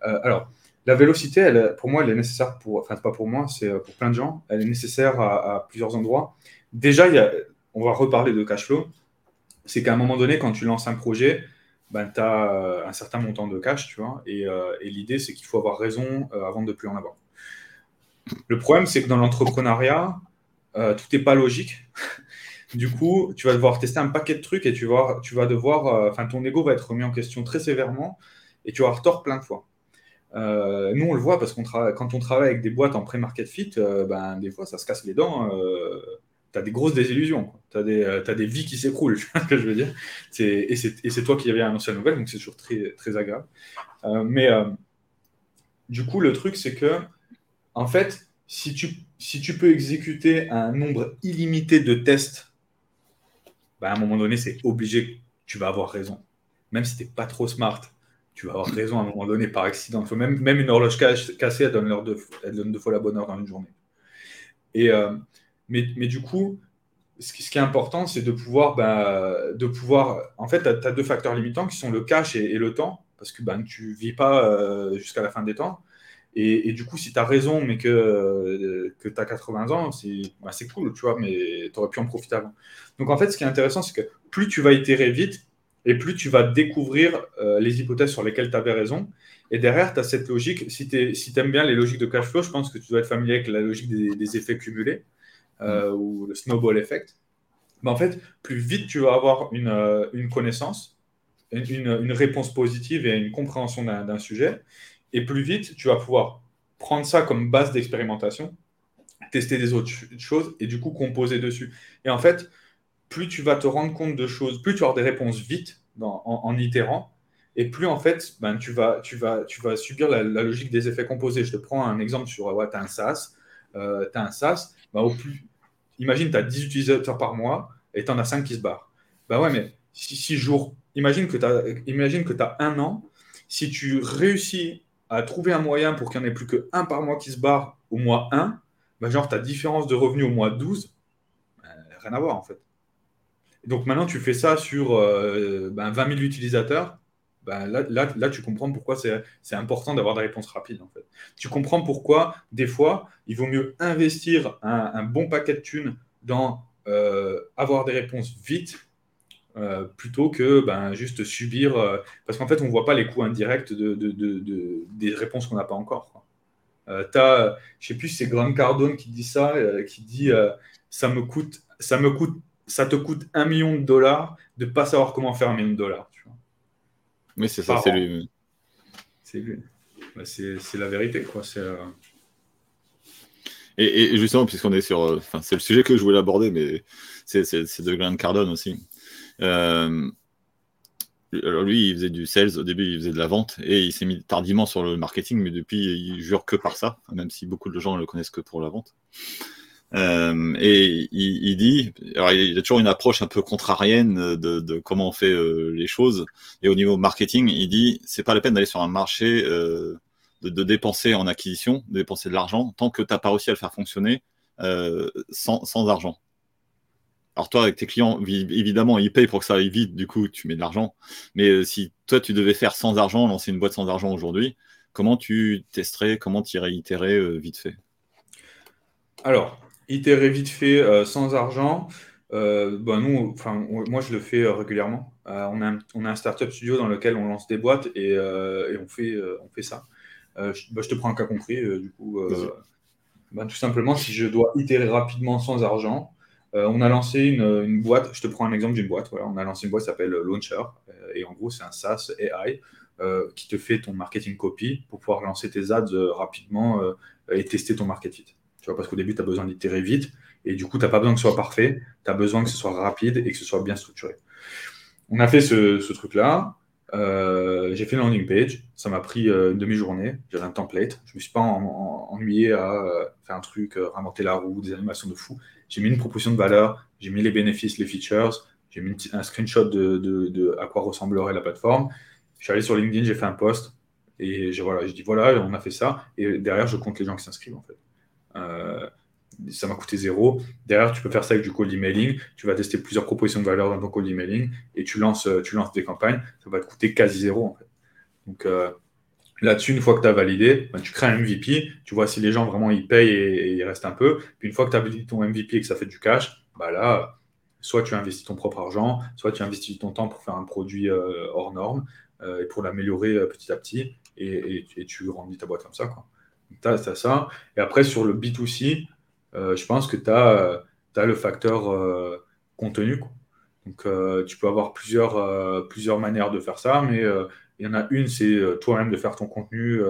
alors, la vélocité, elle, pour moi, elle est nécessaire pour, enfin, pas pour moi, c'est euh, pour plein de gens. Elle est nécessaire à, plusieurs endroits. Déjà, on va reparler de cash flow. C'est qu'à un moment donné, quand tu lances un projet, ben, tu as euh, un certain montant de cash, tu vois. Et, euh, l'idée, c'est qu'il faut avoir raison avant de plus en avoir. Le problème, c'est que dans l'entrepreneuriat, tout n'est pas logique. du coup, tu vas devoir tester un paquet de trucs et tu vas, tu vas devoir, enfin, ton ego va être remis en question très sévèrement et tu vas avoir tort plein de fois. Euh, nous, on le voit parce qu'on quand on travaille avec des boîtes en pré-market fit, euh, ben, des fois, ça se casse les dents. Euh, tu des grosses désillusions. Tu as, as, des vies qui s'écroulent, ce que je veux dire? Et c'est toi qui avais annoncé la nouvelle, donc c'est toujours très, très agréable. mais du coup, le truc, c'est que, en fait, si tu, si tu peux exécuter un nombre illimité de tests, ben, à un moment donné, c'est obligé tu vas avoir raison. Même si tu n'es pas trop smart, tu vas avoir raison à un moment donné par accident. Même, même une horloge cassée, elle donne, deux, elle donne deux fois la bonne heure dans une journée. Et, euh, mais, mais, du coup, ce qui, ce qui est important, c'est de pouvoir, bah, de pouvoir. En fait, tu as, deux facteurs limitants qui sont le cash et, le temps, parce que ben, tu ne vis pas euh, jusqu'à la fin des temps. Et, du coup, si tu as raison, mais que, euh, que tu as 80 ans, bah, c'est cool, tu vois, mais tu aurais pu en profiter avant. Donc, en fait, ce qui est intéressant, c'est que plus tu vas itérer vite, et plus tu vas découvrir euh, les hypothèses sur lesquelles tu avais raison. Et derrière, tu as cette logique. Si tu si aimes bien les logiques de cash flow, je pense que tu dois être familier avec la logique des, effets cumulés euh, mm. ou le snowball effect. Mais en fait, plus vite tu vas avoir une, euh, une connaissance, une, une, réponse positive et une compréhension d'un sujet, et plus vite tu vas pouvoir prendre ça comme base d'expérimentation, tester des autres choses et du coup composer dessus. Et en fait, plus tu vas te rendre compte de choses, plus tu vas avoir des réponses vite en, itérant, et plus en fait, ben, tu, vas, tu, vas, tu vas subir la, logique des effets composés. Je te prends un exemple sur, ouais, tu as un SaaS, euh, tu as un SaaS, ben, au imagine, tu as 10 utilisateurs par mois, et tu en as 5 qui se barrent. Ben ouais, mais 6 jours, imagine que tu as, as un an, si tu réussis à trouver un moyen pour qu'il n'y en ait plus qu'un par mois qui se barre au mois 1, ben genre ta différence de revenus au mois 12, ben, rien à voir en fait donc maintenant, tu fais ça sur euh, ben, 20 000 utilisateurs. Ben, là, là, là, tu comprends pourquoi c'est important d'avoir des réponses rapides. En fait. Tu comprends pourquoi, des fois, il vaut mieux investir un, bon paquet de thunes dans euh, avoir des réponses vite euh, plutôt que ben, juste subir. parce qu'en fait, on ne voit pas les coûts indirects de, de, de, des réponses qu'on n'a pas encore. Euh, as, je ne sais plus c'est Grant Cardone qui dit ça, qui dit ça me coûte, ça me coûte ça te coûte un million de dollars de ne pas savoir comment faire un million de dollars. Oui, c'est ça, c'est lui. C'est lui. Bah, c'est la vérité, quoi. Euh, et, justement, puisqu'on est sur. Euh, c'est le sujet que je voulais aborder, mais c'est de Grant Cardone aussi. Euh, alors lui, il faisait du sales, au début il faisait de la vente, et il s'est mis tardivement sur le marketing, mais depuis il jure que par ça, même si beaucoup de gens ne le connaissent que pour la vente. Euh, et il, dit, alors il a toujours une approche un peu contrarienne de, comment on fait euh, les choses. Et au niveau marketing, il dit, c'est pas la peine d'aller sur un marché, euh, de, dépenser en acquisition, de dépenser de l'argent, tant que tu n'as pas réussi à le faire fonctionner sans, sans, argent. Alors toi, avec tes clients, évidemment, ils payent pour que ça aille vite, du coup, tu mets de l'argent. Mais si toi, tu devais faire sans argent, lancer une boîte sans argent aujourd'hui, comment tu testerais, comment tu irais itérer vite fait? Alors, itérer vite fait euh, sans argent, euh, bah, nous, enfin, moi je le fais euh, régulièrement. on, a un, on a un startup studio dans lequel on lance des boîtes et, et on, fait, on fait ça. Je, bah, je, te prends un cas concret, du coup. Bah, tout simplement, si je dois itérer rapidement sans argent, on a lancé une, une, boîte, je te prends un exemple d'une boîte, voilà, on a lancé une boîte qui s'appelle Launcher, et en gros c'est un SaaS AI qui te fait ton marketing copy pour pouvoir lancer tes ads rapidement et tester ton market fit. Tu vois, parce qu'au début, tu as besoin d'itérer vite. Et du coup, tu n'as pas besoin que ce soit parfait. Tu as besoin que ce soit rapide et que ce soit bien structuré. On a fait ce, truc-là. Euh, j'ai fait une landing page. Ça m'a pris euh, une demi-journée. J'avais un template. Je ne me suis pas ennuyé à euh, faire un truc, inventer la roue, des animations de fou. J'ai mis une proposition de valeur. J'ai mis les bénéfices, les features. J'ai mis un screenshot de, à quoi ressemblerait la plateforme. Je suis allé sur LinkedIn, j'ai fait un post. Et j'ai voilà, dit voilà, on a fait ça. Et derrière, je compte les gens qui s'inscrivent en fait. Euh, ça m'a coûté zéro. Derrière, tu peux faire ça avec du cold emailing. Tu vas tester plusieurs propositions de valeur dans ton cold emailing et tu lances, euh, tu lances des campagnes. Ça va te coûter quasi zéro. En fait. Donc euh, là-dessus, une fois que tu as validé, ben, tu crées un MVP. Tu vois si les gens vraiment ils payent et, ils restent un peu. Puis une fois que tu as validé ton MVP et que ça fait du cash, bah là, soit tu investis ton propre argent, soit tu investis ton temps pour faire un produit hors norme et pour l'améliorer petit à petit et, et, tu grandis ta boîte comme ça. Quoi tu as, ça. Et après, sur le B2C, euh, je pense que tu as, le facteur euh, contenu. Donc, euh, tu peux avoir plusieurs, plusieurs manières de faire ça, mais il y en a une, c'est toi-même de faire ton contenu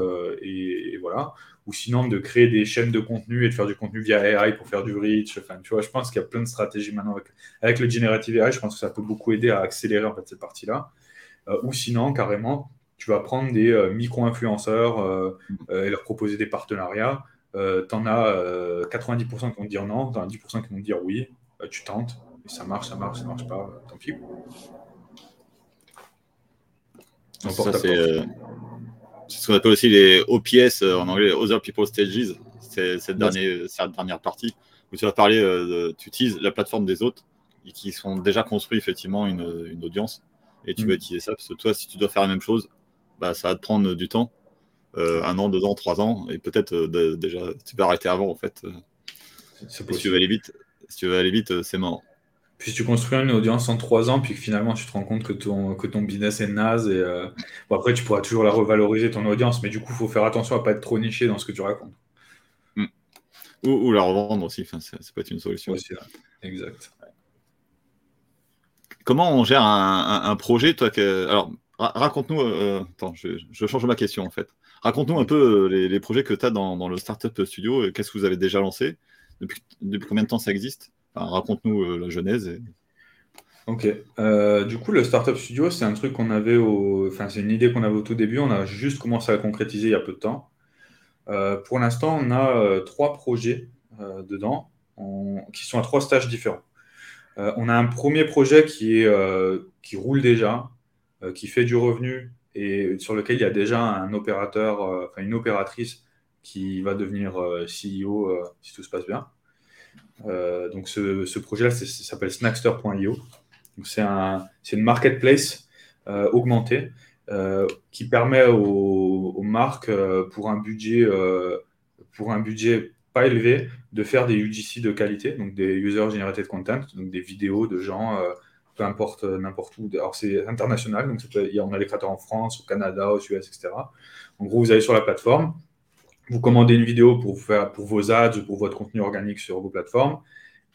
et, voilà. Ou sinon, de créer des chaînes de contenu et de faire du contenu via AI pour faire du reach. Tu vois, je pense qu'il y a plein de stratégies maintenant avec, avec le generative AI. Je pense que ça peut beaucoup aider à accélérer en fait, cette partie-là. ou sinon, carrément, tu vas prendre des euh, micro-influenceurs euh, euh, et leur proposer des partenariats. tu en as 90% qui vont dire non, tu en as 10% qui vont dire oui, tu tentes, et ça marche, ça marche, ça marche pas, tant pis. Ça, c'est ce qu'on appelle aussi les OPS en anglais, Other People Stages. C'est cette, dernière, partie où tu vas parler, tu utilises la plateforme des autres qui sont déjà construits effectivement une, audience et tu mm. vas utiliser ça parce que toi, si tu dois faire la même chose, bah, ça va te prendre du temps. Euh, un an, deux ans, trois ans, et peut-être euh, déjà, tu peux arrêter avant en fait. Si tu veux aller vite, si tu veux aller vite, euh, c'est mort. Puis tu construis une audience en trois ans, puis que finalement tu te rends compte que ton, que ton business est naze, et bon, après tu pourras toujours la revaloriser ton audience, mais du coup il faut faire attention à pas être trop niché dans ce que tu racontes. Hmm. Ou, la revendre aussi, enfin, ça, peut être une solution. Aussi, exact. Comment on gère un, un, projet toi que... Alors, Raconte-nous, euh, attends, je, change ma question en fait. Raconte-nous un peu euh, les, projets que tu as dans, le Startup Studio. Qu'est-ce que vous avez déjà lancé depuis, combien de temps ça existe? Raconte-nous euh, la genèse. Ok. du coup, le Startup Studio, c'est un truc qu'on avait. Enfin, c'est une idée qu'on avait au tout début. On a juste commencé à concrétiser il y a peu de temps. pour l'instant, on a trois projets dedans qui sont à trois stages différents. on a un premier projet qui, est, qui roule déjà, euh, qui fait du revenu et sur lequel il y a déjà un opérateur, euh, enfin une opératrice qui va devenir euh, CEO si tout se passe bien. donc ce, projet-là s'appelle snackster.io. C'est un, une marketplace augmentée qui permet aux, marques pour un budget pour un budget pas élevé de faire des UGC de qualité, donc des user generated content, donc des vidéos de gens peu importe euh, n'importe où. Alors c'est international, donc on a les créateurs en France, au Canada, aux US, etc. En gros, vous allez sur la plateforme, vous commandez une vidéo pour, faire, pour vos ads ou pour votre contenu organique sur vos plateformes.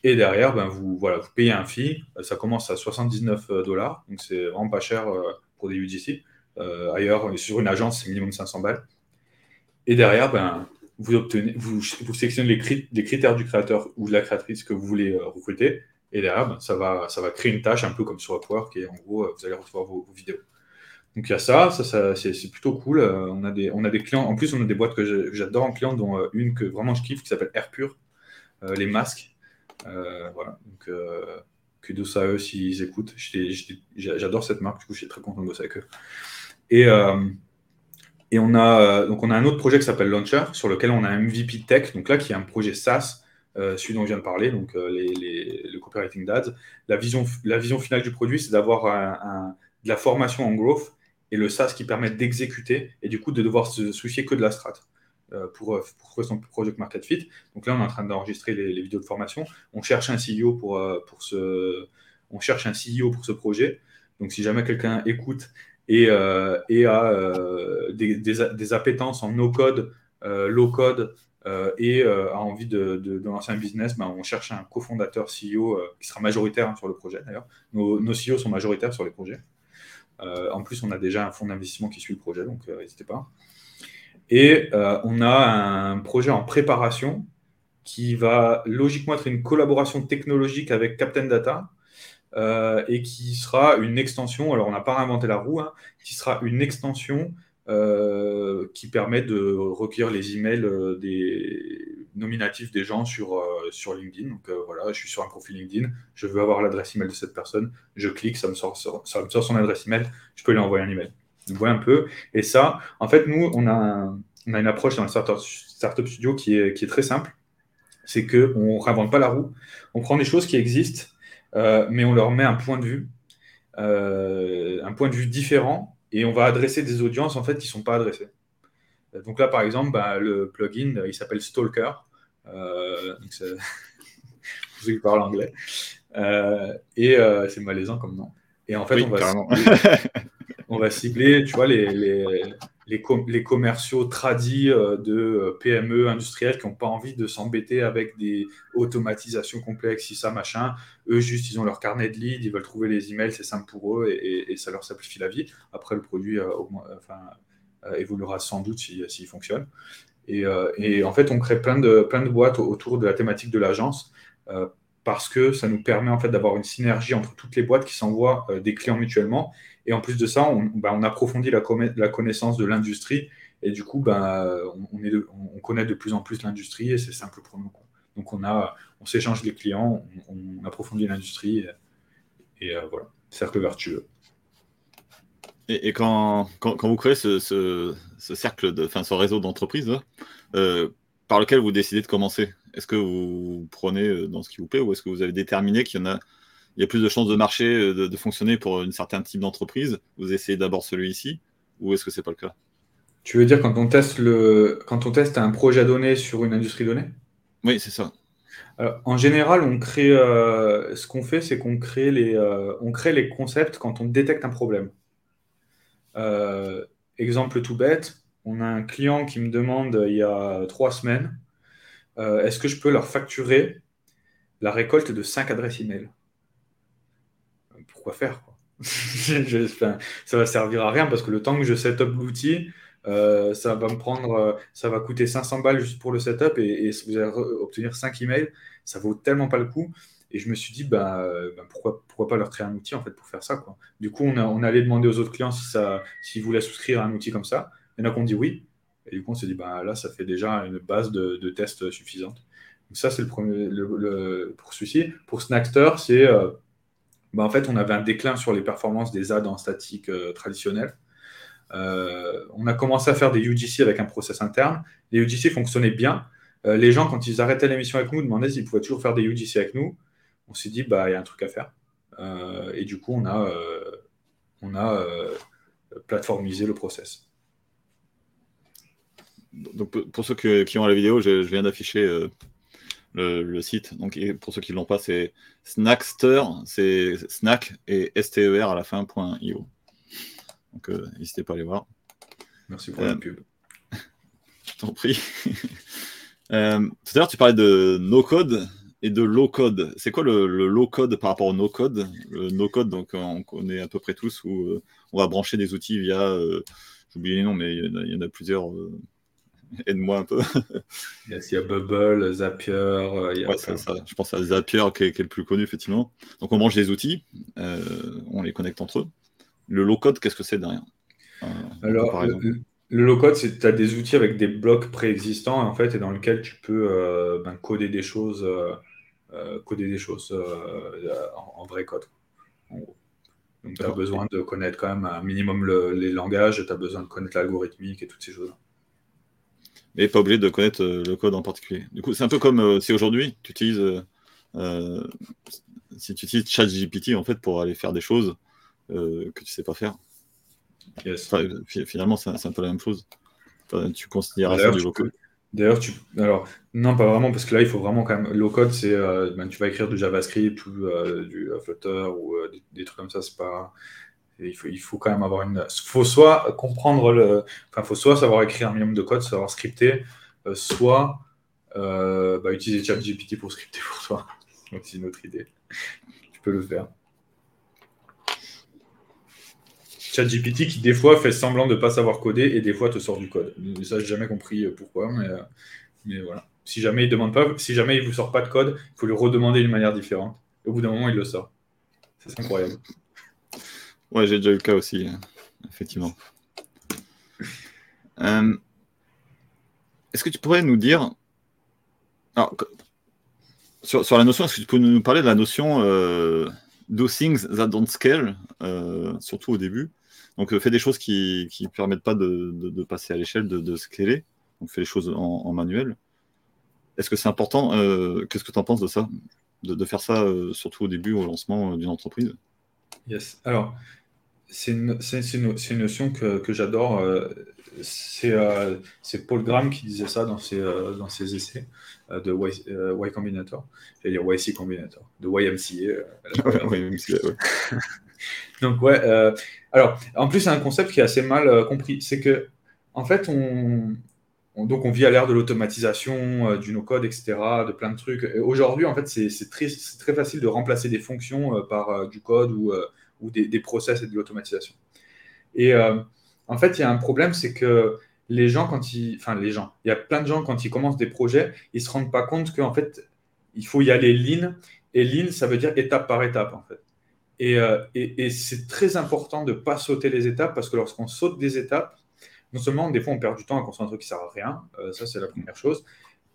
Et derrière, ben vous, voilà, vous payez un fee. Ça commence à 79 euh, dollars. Donc, c'est vraiment pas cher euh, pour des UGC. Euh, ailleurs, sur une agence, c'est minimum 500 balles. Et derrière, ben, vous, obtenez, vous, vous sélectionnez les, critères du créateur ou de la créatrice que vous voulez recruter. Et derrière, ben, ça, va, ça va créer une tâche un peu comme sur Upwork et en gros, euh, vous allez recevoir vos, vidéos. Donc il y a ça, ça, c'est plutôt cool. Euh, on, a des, on a des clients, en plus on a des boîtes que j'adore en clients, dont euh, une que vraiment je kiffe qui s'appelle Airpure, les masques. voilà, donc kudos à eux s'ils écoutent. J'adore cette marque, du coup, je suis très content de bosser avec eux. Et, et on, a, donc on a un autre projet qui s'appelle Launcher, sur lequel on a un MVP Tech, donc là qui est un projet SaaS, celui dont je viens de parler, donc les, le copywriting d'ads. La vision, la vision finale du produit, c'est d'avoir de la formation en growth et le SaaS qui permet d'exécuter et du coup de devoir se soucier que de la strat. Euh, pour, euh, pour trouver son project market fit. Donc là, on est en train d'enregistrer les, vidéos de formation. On cherche un CEO pour, euh, pour ce, on cherche un CEO pour ce projet. Donc si jamais quelqu'un écoute et, a des, des, appétences en no-code, low-code et a envie de, lancer un business, ben, on cherche un cofondateur CEO qui sera majoritaire sur le projet d'ailleurs. Nos, nos CEO sont majoritaires sur les projets. en plus, on a déjà un fonds d'investissement qui suit le projet, donc n'hésitez pas. Et euh, on a un projet en préparation qui va logiquement être une collaboration technologique avec Captain Data euh, et qui sera une extension, alors on n'a pas inventé la roue, hein, qui sera une extension euh, qui permet de recueillir les emails des nominatifs des gens sur, sur LinkedIn. Donc voilà, je suis sur un profil LinkedIn, je veux avoir l'adresse email de cette personne, je clique, ça me sort, son adresse email, je peux lui envoyer un email voit un peu. Et ça, en fait, nous, on a, une approche dans le Startup, Studio qui est, très simple. C'est qu'on ne réinvente pas la roue. On prend des choses qui existent, euh, mais on leur met un point de vue, euh, un point de vue différent, et on va adresser des audiences en fait qui ne sont pas adressées. Donc là, par exemple, bah, le plugin, il s'appelle Stalker. Euh, qui parlent anglais. et c'est malaisant comme nom. Et en fait, on va on va cibler, tu vois, les, les, les, commerciaux tradis euh, de euh, PME industriels qui n'ont pas envie de s'embêter avec des automatisations complexes, si ça, machin. Eux, juste, ils ont leur carnet de lead, ils veulent trouver les emails, c'est simple pour eux et, ça leur simplifie la vie. Après, le produit euh, évoluera sans doute s'il si, fonctionne. Et, et, en fait, on crée plein de, plein de boîtes autour de la thématique de l'agence parce que ça nous permet en fait d'avoir une synergie entre toutes les boîtes qui s'envoient des clients mutuellement et en plus de ça, on, bah, approfondit la, connaissance de l'industrie. Et du coup, bah, on, connaît de plus en plus l'industrie et c'est simple pour nous. Donc on, s'échange les clients, on, approfondit l'industrie et, euh, voilà, cercle vertueux. Et, quand, vous créez ce, cercle, enfin ce réseau d'entreprises, euh, par lequel vous décidez de commencer, est-ce que vous prenez euh, dans ce qui vous plaît ou est-ce que vous avez déterminé qu'il y en a il y a plus de chances de marcher, euh, de, fonctionner pour un certain type d'entreprise, vous essayez d'abord celui-ci, ou est-ce que ce n'est pas le cas? Tu veux dire quand on teste le quand on teste un projet donné sur une industrie donnée? Oui, c'est ça. en général, on crée euh, ce qu'on fait, c'est qu'on crée les euh, on crée les concepts quand on détecte un problème. exemple tout bête, on a un client qui me demande il y a trois semaines, est-ce que je peux leur facturer la récolte de cinq adresses email? Pourquoi faire Ça va servir à rien parce que le temps que je set up l'outil, euh, ça va me prendre, euh, ça va coûter 500 balles juste pour le setup et, vous allez obtenir 5 emails, ça vaut tellement pas le coup. Et je me suis dit, bah, bah, pourquoi, pas leur créer un outil en fait pour faire ça quoi. Du coup, on, allait demander aux autres clients s'ils voulaient souscrire à un outil comme ça. Il y en a qui ont dit oui. Et du coup, on s'est dit, bah, là, ça fait déjà une base de, tests suffisante. Donc ça, c'est le premier pour celui-ci. Pour Snackster, c'est euh, bah, en fait, on avait un déclin sur les performances des ads en statique euh, traditionnels. Euh, on a commencé à faire des UGC avec un process interne. Les UGC fonctionnaient bien. Euh, les gens, quand ils arrêtaient l'émission avec nous, demandaient s'ils pouvaient toujours faire des UGC avec nous. On s'est dit, bah, il y a un truc à faire. et du coup, on a, on a plateformisé le process. Donc, pour ceux qui ont la vidéo, je, viens d'afficher le, site. Donc, pour ceux qui ne l'ont pas, c'est Snackster, c'est snack et STER à la fin, point .io. Donc, euh, n'hésitez pas à aller voir. Merci pour la euh, pub. Je t'en prie. Euh, tout à l'heure, tu parlais de no-code et de low-code. C'est quoi le, low-code par rapport au no-code? Le no-code, donc on connaît à peu près tous où on va brancher des outils via, j'oublie les noms, mais il y, en a plusieurs Aide-moi un peu. il, y a, Bubble, Zapier. Euh, ouais, ça, Je pense à Zapier qui est, le plus connu, effectivement. Donc, on branche des outils, euh, on les connecte entre eux. Le low-code, qu'est-ce que c'est derrière? Euh, Alors, Le low-code, c'est tu as des outils avec des blocs préexistants en fait, et dans lesquels tu peux ben, coder des choses, coder des choses en, vrai code. Donc, tu as besoin de connaître quand même un minimum les langages, tu as besoin de connaître l'algorithmique et toutes ces choses-là. Mais pas obligé de connaître euh, le code en particulier. Du coup, c'est un peu comme euh, si aujourd'hui, tu utilises, euh, si tu utilises ChatGPT en fait, pour aller faire des choses que tu ne sais pas faire. finalement, c'est un peu la même chose. tu considères ça du low-code. D'ailleurs, tu... alors non, pas vraiment, parce que là, il faut vraiment quand même. Low code, c'est euh, ben, tu vas écrire du JavaScript ou euh, du euh, Flutter ou des, trucs comme ça. C'est pas. Il faut, quand même avoir une. Faut soit comprendre le. Enfin, faut soit savoir écrire un minimum de code, savoir scripter, soit bah, utiliser ChatGPT pour scripter pour toi. c'est une autre idée. Tu peux le faire. ChatGPT qui des fois fait semblant de ne pas savoir coder et des fois te sort du code. Ça, j'ai jamais compris euh, pourquoi, mais, euh, mais, voilà. Si jamais il demande pas, si vous sort pas de code, il faut lui redemander d'une manière différente. au bout d'un moment, il le sort. C'est incroyable. Ouais, j'ai déjà eu le cas aussi, euh, effectivement. est-ce que tu pourrais nous dire, sur, la notion, est-ce que tu peux nous parler de la notion do things that don't scale, surtout au début? Donc, euh, fais des choses qui ne permettent pas de, passer à l'échelle, de, de, scaler. Donc, fais les choses en, manuel. Est-ce que c'est important euh, Qu'est-ce que tu en penses de ça? De, faire ça, euh, surtout au début, au lancement d'une entreprise? Yes. Alors, c'est une, une, notion que, j'adore. c'est Paul Graham qui disait ça dans ses, dans ses essais de y, Combinator. J'allais dire YC Combinator, de YMCA. YMCA ouais. Donc, ouais. Euh, alors, en plus, c'est un concept qui est assez mal euh, compris. C'est que, en fait, on, donc on vit à l'ère de l'automatisation, euh, du no-code, etc., de plein de trucs. Aujourd'hui, en fait, c'est très, très facile de remplacer des fonctions par du code ou, ou des, process et de l'automatisation. Et en fait, il y a un problème, c'est que les gens, quand ils. Enfin, les gens. Il y a plein de gens, quand ils commencent des projets, ils se rendent pas compte qu'en fait, il faut y aller lean. Et lean, ça veut dire étape par étape, en fait. Euh, et, c'est très important de ne pas sauter les étapes parce que lorsqu'on saute des étapes, non seulement des fois on perd du temps à construire un truc qui ne sert à rien, euh, ça c'est la première chose.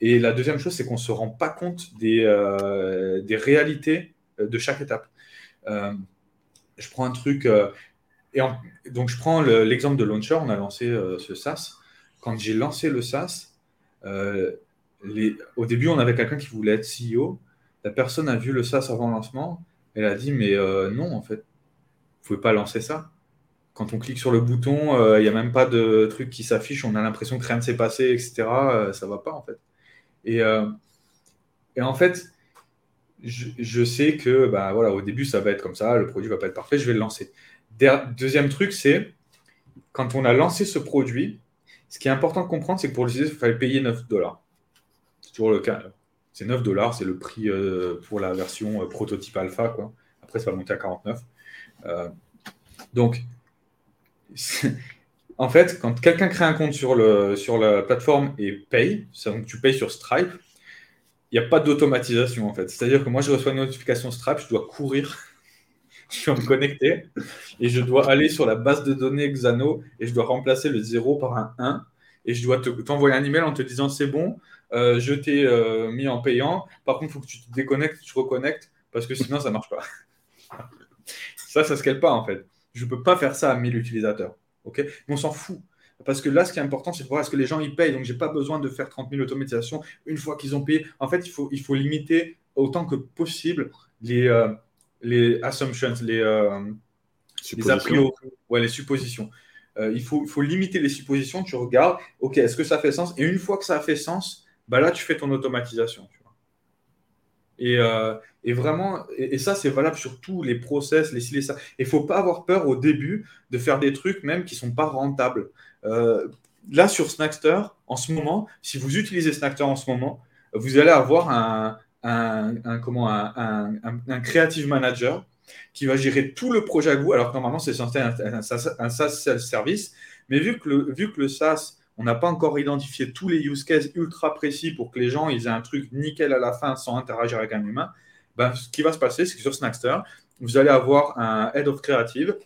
Et la deuxième chose, c'est qu'on ne se rend pas compte des, euh, des réalités de chaque étape. Je prends un truc, et donc je prends l'exemple de Launcher, on a lancé ce SaaS. Quand j'ai lancé le SaaS, les, au début on avait quelqu'un qui voulait être CEO, la personne a vu le SaaS avant le lancement, elle a dit, mais euh, non, en fait, vous pouvez pas lancer ça. Quand on clique sur le bouton, euh, il n'y a même pas de truc qui s'affiche, on a l'impression que rien ne s'est passé, etc. Euh, ça va pas, en fait. Et, et en fait, je, sais que bah, voilà, au début, ça va être comme ça, le produit va pas être parfait, je vais le lancer. Deuxième truc, c'est quand on a lancé ce produit, ce qui est important de comprendre, c'est que pour l'utiliser, il fallait payer 9 dollars. C'est toujours le cas. C'est 9 dollars, c'est le prix euh, pour la version euh, prototype alpha. Quoi. Après, ça va monter à 49. Euh, donc, en fait, quand quelqu'un crée un compte sur, le, sur la plateforme et paye, tu payes sur Stripe, il n'y a pas d'automatisation en fait. C'est-à-dire que moi, je reçois une notification Stripe, je dois courir, je dois me connecter et je dois aller sur la base de données Xano et je dois remplacer le 0 par un 1 et je dois t'envoyer un email en te disant c'est bon, euh, je t'ai euh, mis en payant. Par contre, il faut que tu te déconnectes, tu te reconnectes, parce que sinon, ça ne marche pas. ça, ça ne scale pas, en fait. Je ne peux pas faire ça à 1000 utilisateurs. ok? On s'en fout. Parce que là, ce qui est important, c'est de voir est-ce que les gens ils payent. Donc, je n'ai pas besoin de faire 30 000 automatisations une fois qu'ils ont payé. En fait, il faut, il faut limiter autant que possible les, euh, les assumptions, les, les a priori, ouais, les suppositions. il, faut, faut limiter les suppositions. Tu regardes, OK, est-ce que ça fait sens? Et une fois que ça a fait sens, bah là, tu fais ton automatisation. Et, euh, et, vraiment, et, ça, c'est valable sur tous les process, les ci, ça. Il ne faut pas avoir peur au début de faire des trucs même qui ne sont pas rentables. Euh, là, sur Snackster, en ce moment, si vous utilisez Snackster en ce moment, vous allez avoir un, comment, un, un, creative manager qui va gérer tout le projet à vous, alors que normalement, c'est censé un, un, SaaS service. Mais vu que le, vu que le SaaS on n'a pas encore identifié tous les use cases ultra précis pour que les gens ils aient un truc nickel à la fin sans interagir avec un humain. Ben, ce qui va se passer, c'est que sur Snackster, vous allez avoir un head of creative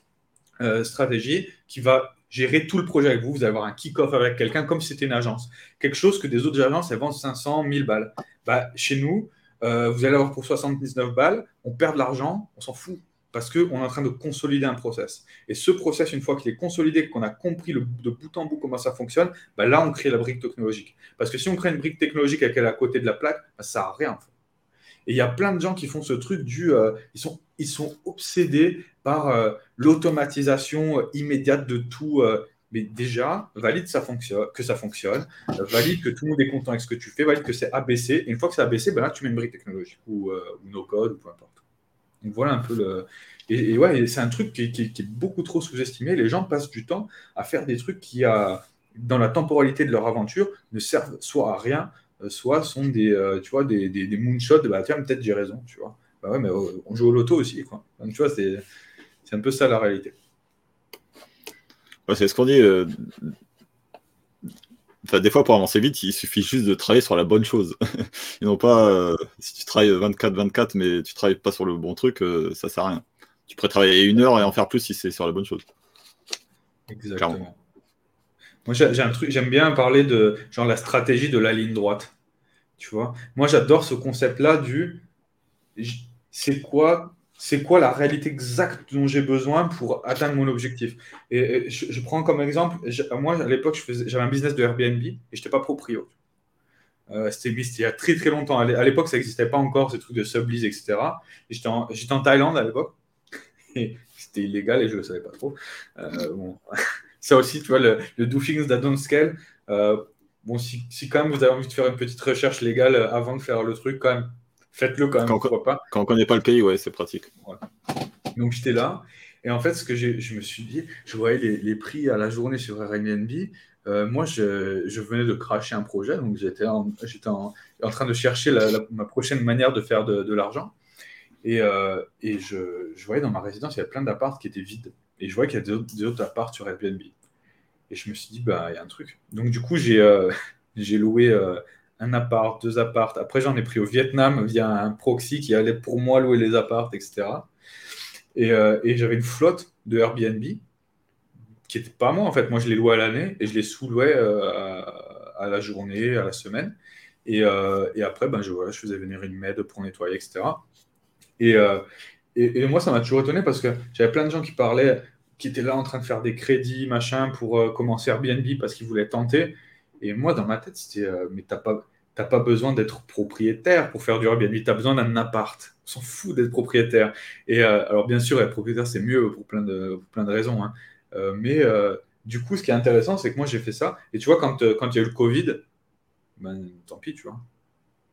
euh, stratégie qui va gérer tout le projet avec vous. Vous allez avoir un kick-off avec quelqu'un comme si c'était une agence. Quelque chose que des autres agences, elles vendent 500, 1000 balles. Bah, chez nous, euh, vous allez avoir pour 79 balles, on perd de l'argent, on s'en fout. Parce qu'on est en train de consolider un process. Et ce process, une fois qu'il est consolidé, qu'on a compris le, de bout en bout comment ça fonctionne, bah là, on crée la brique technologique. Parce que si on crée une brique technologique avec elle à côté de la plaque, bah, ça n'a rien. Et il y a plein de gens qui font ce truc du. Euh, ils, sont, ils sont obsédés par euh, l'automatisation immédiate de tout. Euh, mais déjà, valide ça fonctionne, que ça fonctionne, valide que tout le monde est content avec ce que tu fais, valide que c'est ABC. Et une fois que c'est ABC, ben là, tu mets une brique technologique ou, ou no code ou peu importe. Donc voilà un peu le. Et, ouais, c'est un truc qui, est beaucoup trop sous-estimé. Les gens passent du temps à faire des trucs qui, dans la temporalité de leur aventure, ne servent soit à rien, euh, soit sont des, euh, tu vois, des, des, moonshots. Bah tiens, peut-être j'ai raison, tu vois. Bah ouais, mais euh, on joue au loto aussi, quoi. Donc tu vois, c'est, c'est un peu ça la réalité. c'est ce qu'on dit. Enfin, des fois, pour avancer vite, il suffit juste de travailler sur la bonne chose. Et non pas, euh, si tu travailles 24-24, mais tu travailles pas sur le bon truc, euh, ça sert à rien. Tu pourrais travailler une heure et en faire plus si c'est sur la bonne chose. Exactement. Moi, j'ai un truc, j'aime bien parler de genre la stratégie de la ligne droite. Tu vois, moi, j'adore ce concept-là du c'est quoi c'est quoi la réalité exacte dont j'ai besoin pour atteindre mon objectif? Et, je, prends comme exemple, moi à l'époque j'avais un business de Airbnb et je n'étais pas proprio. Euh, c'était il y a très très longtemps. À l'époque ça n'existait pas encore, ces trucs de sublease, etc. J'étais en, Thaïlande à l'époque c'était illégal et je ne le savais pas trop. Euh, ça aussi, tu vois, le, le do things that don't scale. Euh, bon, si, quand même vous avez envie de faire une petite recherche légale avant de faire le truc, quand même, Faites-le quand même, quand, pourquoi pas. Quand on connaît pas le pays, ouais, c'est pratique. Donc j'étais là, et en fait, ce que je me suis dit, je voyais les, prix à la journée sur Airbnb. Euh, moi, je, je, venais de cracher un projet, donc j'étais en, en, en, train de chercher ma prochaine manière de faire de, l'argent. Et, euh, et je, je, voyais dans ma résidence, il y avait plein d'apparts qui étaient vides. Et je voyais qu'il y a des autres, apparts sur Airbnb. Et je me suis dit, bah, il y a un truc. Donc, du coup, j'ai euh, loué un appart, deux apparts. Après, j'en ai pris au Vietnam via un proxy qui allait pour moi louer les apparts, etc. Euh, et, j'avais une flotte de Airbnb qui n'était pas moi, en fait. Moi, je les louais à l'année et je les sous-louais euh, à, la journée, à la semaine. Et, euh, après, ben, je, faisais venir une med pour nettoyer, etc. Et, et, moi, ça m'a toujours étonné parce que j'avais plein de gens qui parlaient, qui étaient là en train de faire des crédits, machin, pour commencer Airbnb parce qu'ils voulaient tenter. Et moi, dans ma tête, c'était, euh, mais t'as pas, pas besoin d'être propriétaire pour faire du Airbnb, tu as besoin d'un appart. On s'en fout d'être propriétaire. Et euh, alors, bien sûr, être propriétaire, c'est mieux pour plein de, plein de raisons. Hein. Euh, mais du coup, ce qui est intéressant, c'est que moi, j'ai fait ça. Et tu vois, quand, il y a eu le Covid, ben, tant pis, tu vois.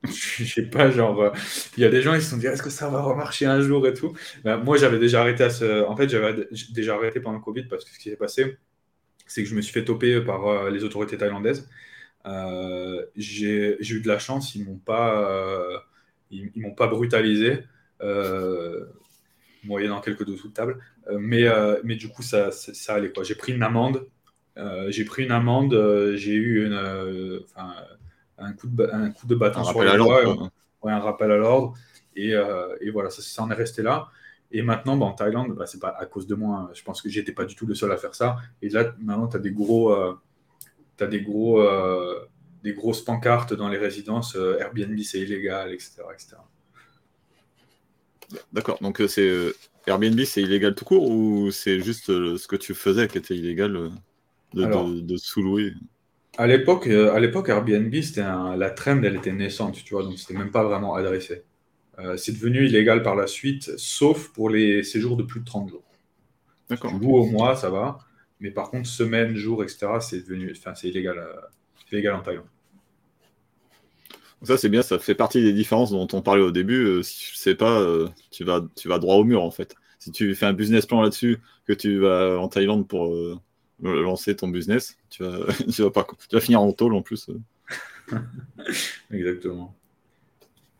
Je sais pas, genre, il y a des gens, ils se sont dit, est-ce que ça va remarcher un jour et tout? Ben, Moi, j'avais déjà arrêté. En fait, j'avais déjà arrêté pendant le Covid parce que ce qui s'est passé, c'est que je me suis fait toper par euh, les autorités thaïlandaises. Euh, j'ai eu de la chance, ils m'ont pas, euh, ils, m'ont pas brutalisé, moyennant quelques dessous de table. mais, mais du coup, ça, ça, allait quoi. J'ai pris une amende. j'ai pris une amende. j'ai eu une, un coup de, un coup de bâton sur la voie, ouais, un rappel à l'ordre. Et, et, voilà, ça, ça en est resté là. Et maintenant, bah, en Thaïlande, bah, c'est pas à cause de moi. Hein. Je pense que j'étais pas du tout le seul à faire ça. Et là, maintenant, tu as des gros, euh, as des gros, euh, des grosses pancartes dans les résidences. Euh, Airbnb, c'est illégal, etc., etc. D'accord. Donc c'est Airbnb, c'est illégal tout court ou c'est juste ce que tu faisais qui était illégal de, de, sous-louer? À l'époque, à l'époque, Airbnb, c'était la trend, elle était naissante, tu vois, donc c'était même pas vraiment adressé. Euh, c'est devenu illégal par la suite, sauf pour les séjours de plus de 30 jours. D'accord. Si au mois, ça va. Mais par contre, semaine, jour, etc., c'est devenu, enfin, c'est illégal, euh, illégal en Thaïlande. Ça, c'est bien, ça fait partie des différences dont on parlait au début. Euh, si tu sais pas, tu, vas, tu vas droit au mur, en fait. Si tu fais un business plan là-dessus, que tu vas en Thaïlande pour lancer ton business, tu vas, tu vas, pas, tu vas finir en tôle en plus. Exactement.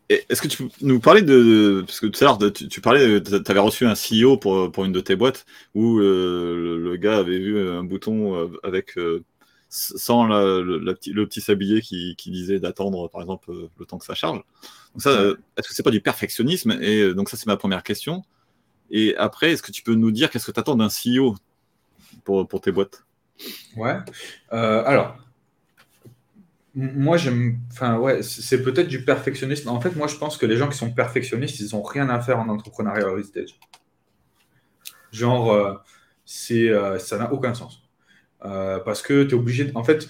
Est-ce que tu peux nous parler de. Parce que tout à l'heure, tu, parlais, tu avais reçu un CEO pour, pour une de tes boîtes où euh, le, gars avait vu un bouton euh, avec. Euh, sans le, petit, le petit sablier qui, qui disait d'attendre, par exemple, le temps que ça charge. Donc, ça, est-ce que c'est pas du perfectionnisme? Et donc, ça, c'est ma première question. Et après, est-ce que tu peux nous dire qu'est-ce que tu attends d'un CEO pour, pour tes boîtes? Ouais. Euh, alors, moi, j'aime. Enfin, ouais, c'est peut-être du perfectionnisme. En fait, moi, je pense que les gens qui sont perfectionnistes, ils n'ont rien à faire en entrepreneuriat early stage. Genre, euh, c'est, euh, ça n'a aucun sens. parce que tu es obligé. En fait,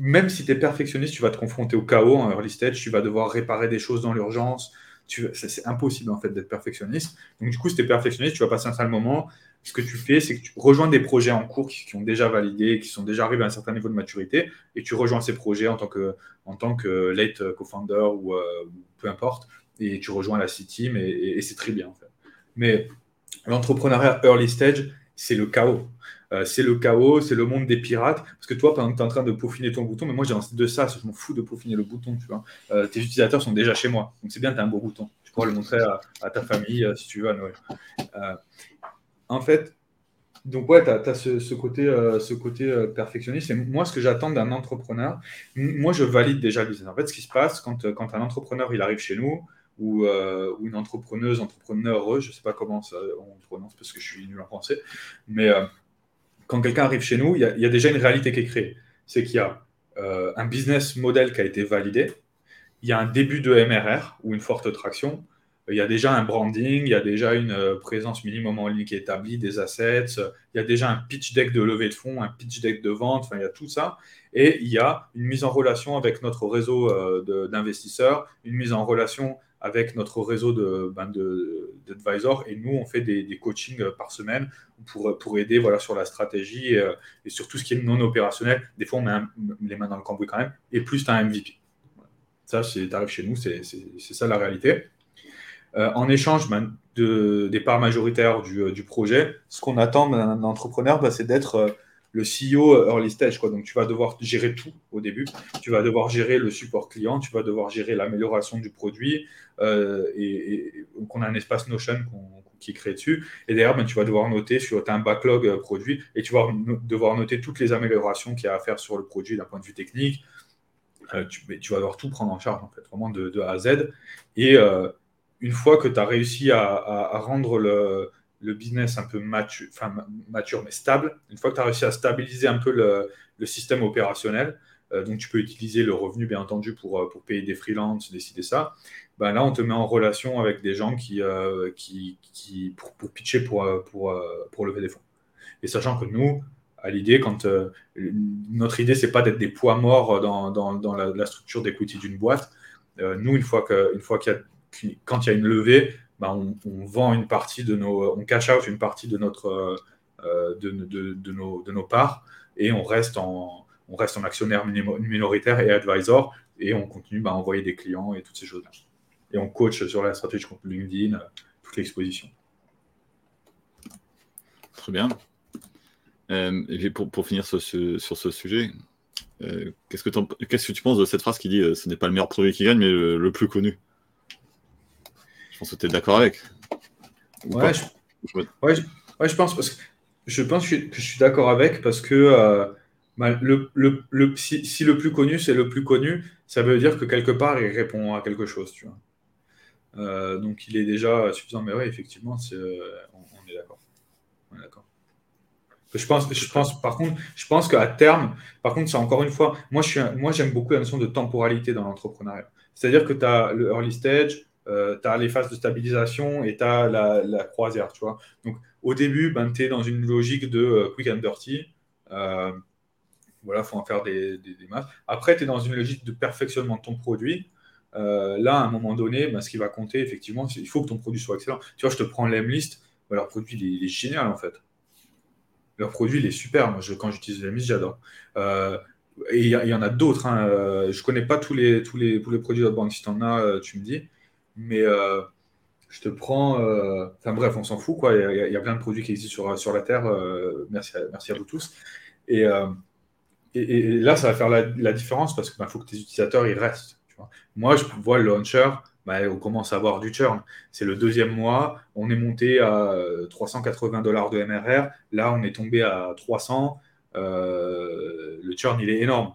même si tu es perfectionniste, tu vas te confronter au chaos en early stage, tu vas devoir réparer des choses dans l'urgence. C'est impossible en fait d'être perfectionniste. Donc du coup, si tu es perfectionniste, tu vas passer un sale moment. Ce que tu fais, c'est que tu rejoins des projets en cours qui, ont déjà validé, qui sont déjà arrivés à un certain niveau de maturité, et tu rejoins ces projets en tant que, en tant que late co-founder ou euh, peu importe, et tu rejoins la C-Team, et, c'est très bien en fait. Mais l'entrepreneuriat early stage, c'est le chaos. Euh, c'est le chaos, c'est le monde des pirates. Parce que toi, pendant tu es en train de peaufiner ton bouton, mais moi j'ai de ça, je m'en fous de peaufiner le bouton, tu. Euh, tes utilisateurs sont déjà chez moi. Donc c'est bien, tu as un beau bouton. Tu pourras le montrer à, ta famille euh, si tu veux à Noël. en fait, donc ouais, tu as, ce, côté, perfectionniste. Et moi, ce que j'attends d'un entrepreneur, moi je valide déjà le business. En fait, ce qui se passe quand, quand un entrepreneur il arrive chez nous, ou, une entrepreneuse, entrepreneur, je ne sais pas comment ça, on prononce parce que je suis nul en français, mais quand quelqu'un arrive chez nous, il y, a, déjà une réalité qui est créée. C'est qu'il y a euh, un business model qui a été validé, il y a un début de MRR ou une forte traction, il y a déjà un branding, il y a déjà une euh, présence minimum en ligne qui est établie, des assets, il y a déjà un pitch deck de levée de fonds, un pitch deck de vente, il y a tout ça. Et il y a une mise en relation avec notre réseau euh, d'investisseurs, une mise en relation avec notre réseau ben, d'advisors. De, et nous, on fait des, des, coachings euh, par semaine pour, pour aider voilà, sur la stratégie euh, et, sur tout ce qui est non opérationnel. Des fois, on met les mains dans le cambouis quand même. Et plus tu as un MVP. Ça, c'est arrive chez nous, c'est ça la réalité. Euh, en échange ben, de, des parts majoritaires du, du projet, ce qu'on attend d'un entrepreneur, ben, c'est d'être le CEO early stage. Quoi. Donc, tu vas devoir gérer tout au début. Tu vas devoir gérer le support client, tu vas devoir gérer l'amélioration du produit. Euh, et, donc, on a un espace Notion qui est créé dessus. Et derrière, ben, tu vas devoir noter sur as un backlog euh, produit et tu vas devoir noter toutes les améliorations qu'il y a à faire sur le produit d'un point de vue technique. Euh, tu, vas devoir tout prendre en charge, en fait, vraiment de, A à Z. Et une fois que tu as réussi à rendre le, le business un peu mature, mais stable, une fois que tu as réussi à stabiliser un peu le, système opérationnel, euh, donc tu peux utiliser le revenu bien entendu pour, euh, pour payer des freelances, décider ça, ben là on te met en relation avec des gens qui, euh, qui, qui pour, pitcher pour, pour, pour lever des fonds. Et sachant que nous, à l'idée, quand notre idée, c'est pas d'être des poids morts dans, dans, dans la, structure d'equity d'une boîte, nous, une fois, que, une qu'il y a, quand il y a une levée, bah, on, vend une partie de nos, on cash out une partie de notre, euh, de, nos, de nos parts et on reste en, on reste en actionnaire minoritaire et advisor et on continue bah, à envoyer des clients et toutes ces choses-là. Et on coach sur la stratégie contre LinkedIn, euh, toute l'exposition. Très bien. Euh, et pour, pour, finir sur ce, sur ce sujet, qu'est-ce, que qu'est-ce que tu penses de cette phrase qui dit ce n'est pas le meilleur produit qui gagne, mais le plus connu? Je pense que tu es d'accord avec. Ouais je... Ouais, je... pense parce que je pense que je, suis d'accord avec parce que euh, le, le, le, si, le plus connu c'est le plus connu, ça veut dire que quelque part il répond à quelque chose, tu vois. Euh, donc il est déjà suffisant, mais oui, effectivement, euh, on, est d'accord. On est d'accord. Je pense, je pense, par contre, je pense qu'à terme, par contre, c'est encore une fois, moi, je suis, moi, j'aime beaucoup la notion de temporalité dans l'entrepreneuriat. C'est-à-dire que tu as le early stage, euh, tu as les phases de stabilisation et tu as la, croisière, tu vois. Donc, au début, ben, tu es dans une logique de euh, quick and dirty. Euh, voilà, il faut en faire des, des, masses. Après, tu es dans une logique de perfectionnement de ton produit. là, à un moment donné, ben, ce qui va compter, effectivement, il faut que ton produit soit excellent. Tu vois, je te prends l'Emlist, ben, leur produit, il est, génial, en fait. Leur produit, il est super. Je, quand j'utilise l'Emlist, j'adore. et il y, en a d'autres. Hein. je connais pas tous les, tous les, tous les produits d'Outbound. Si tu en as, tu me dis. Mais euh, je te prends. Euh, enfin bref, on s'en fout, quoi. Il y, a, plein de produits qui existent sur, sur la Terre. Euh, merci, à, merci à vous tous. Et, et, là, ça va faire la, différence parce qu'il bah, faut que tes utilisateurs ils restent. Moi, je vois le launcher. Bah, on commence à avoir du churn. C'est le deuxième mois. On est monté à 380 dollars de MRR. Là, on est tombé à 300. le churn, il est énorme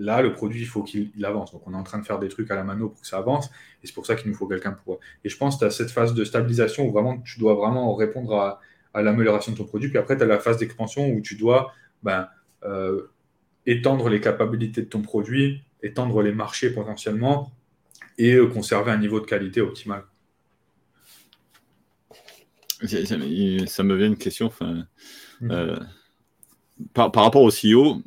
Là, le produit, il faut qu'il avance. Donc, on est en train de faire des trucs à la mano pour que ça avance. Et c'est pour ça qu'il nous faut quelqu'un pour. Et je pense que tu as cette phase de stabilisation où vraiment tu dois vraiment répondre à l'amélioration de ton produit. Puis après, tu as la phase d'expansion où tu dois ben, euh, étendre les capacités de ton produit, étendre les marchés potentiellement et euh, conserver un niveau de qualité optimal. Ça me vient une question. Enfin, mmh. euh, par, rapport au CEO,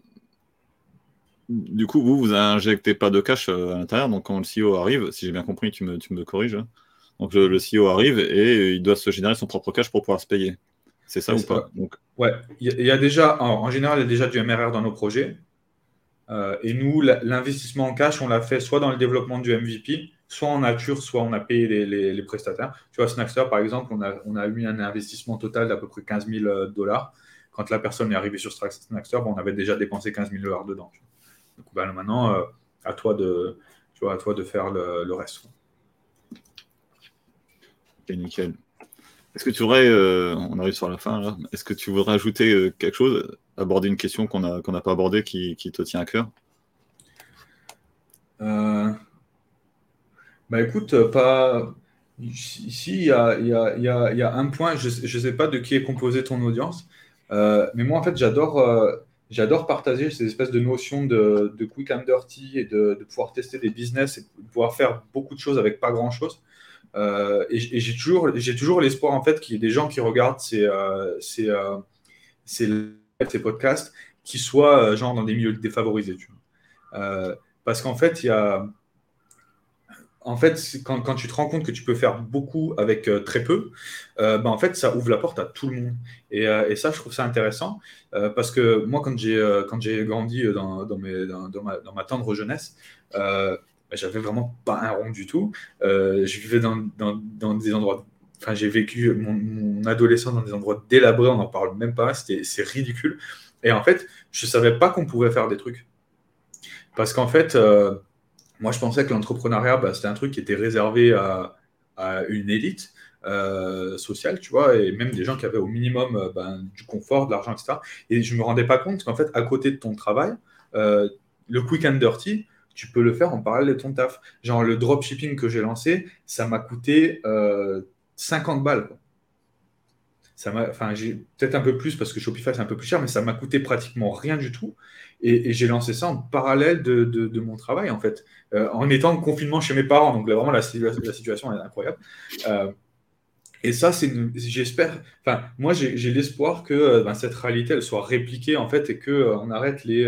du coup, vous, vous injectez pas de cash à l'intérieur. Donc, quand le CEO arrive, si j'ai bien compris, tu me, tu me corriges. Hein. Donc, le, CEO arrive et il doit se générer son propre cash pour pouvoir se payer. C'est ça ou pas? Donc... Ouais, il y, a déjà, en, général, il y a déjà du MRR dans nos projets. Euh, et nous, l'investissement en cash, on l'a fait soit dans le développement du MVP, soit en nature, soit on a payé les, prestataires. Tu vois, Snackster, par exemple, on a, on a eu un investissement total d'à peu près 15 000 euh, dollars. Quand la personne est arrivée sur Snackster, on avait déjà dépensé 15 000 dollars dedans. Donc ben, maintenant, euh, à, toi de, tu vois, à toi de faire le, le reste. Ok, nickel. Est-ce que tu voudrais, euh, on arrive sur la fin est-ce que tu voudrais ajouter euh, quelque chose, aborder une question qu'on n'a pas abordée qui, qui, te tient à cœur? Euh... Bah écoute, pas. Ici, il y a, y, a, y, a, y a, un point, je ne sais pas de qui est composée ton audience, mais moi en fait j'adore j'adore partager ces espèces de notions de, quick and dirty et de, pouvoir tester des business et de pouvoir faire beaucoup de choses avec pas grand chose. Euh, et, j'ai toujours, j'ai toujours l'espoir en fait qu'il y ait des gens qui regardent ces, euh, ces, euh, ces, podcasts qui soient genre dans des milieux défavorisés. Parce qu'en fait, il y a en fait, quand, tu te rends compte que tu peux faire beaucoup avec très peu, euh, ben, en fait, ça ouvre la porte à tout le monde. Et, et ça, je trouve ça intéressant parce que moi, quand j'ai grandi dans, dans, ma, tendre jeunesse, bah, j'avais vraiment pas un rond du tout. Euh, je vivais dans, des endroits. Enfin, j'ai vécu mon, adolescence dans des endroits délabrés, on n'en parle même pas, c'est ridicule. Et en fait, je savais pas qu'on pouvait faire des trucs. Parce qu'en fait, euh, moi, je pensais que l'entrepreneuriat, bah, c'était un truc qui était réservé à, à une élite. Euh, sociale, tu vois, et même des gens qui avaient au minimum ben, du confort, de l'argent, etc. Et je me rendais pas compte qu'en fait, à côté de ton travail, le quick and dirty, tu peux le faire en parallèle de ton taf. Genre, le dropshipping que j'ai lancé, ça m'a coûté 50 euh, balles. Enfin, j'ai peut-être un peu plus parce que Shopify c'est un peu plus cher, mais ça m'a coûté pratiquement rien du tout. Et, j'ai lancé ça en parallèle de, mon travail, en fait, euh, en étant en confinement chez mes parents. Donc, vraiment, la, situation est incroyable. Euh, et ça, c'est, j'espère, enfin, moi, j'ai, l'espoir que ben, cette réalité, elle soit répliquée, en fait, et qu'on on arrête les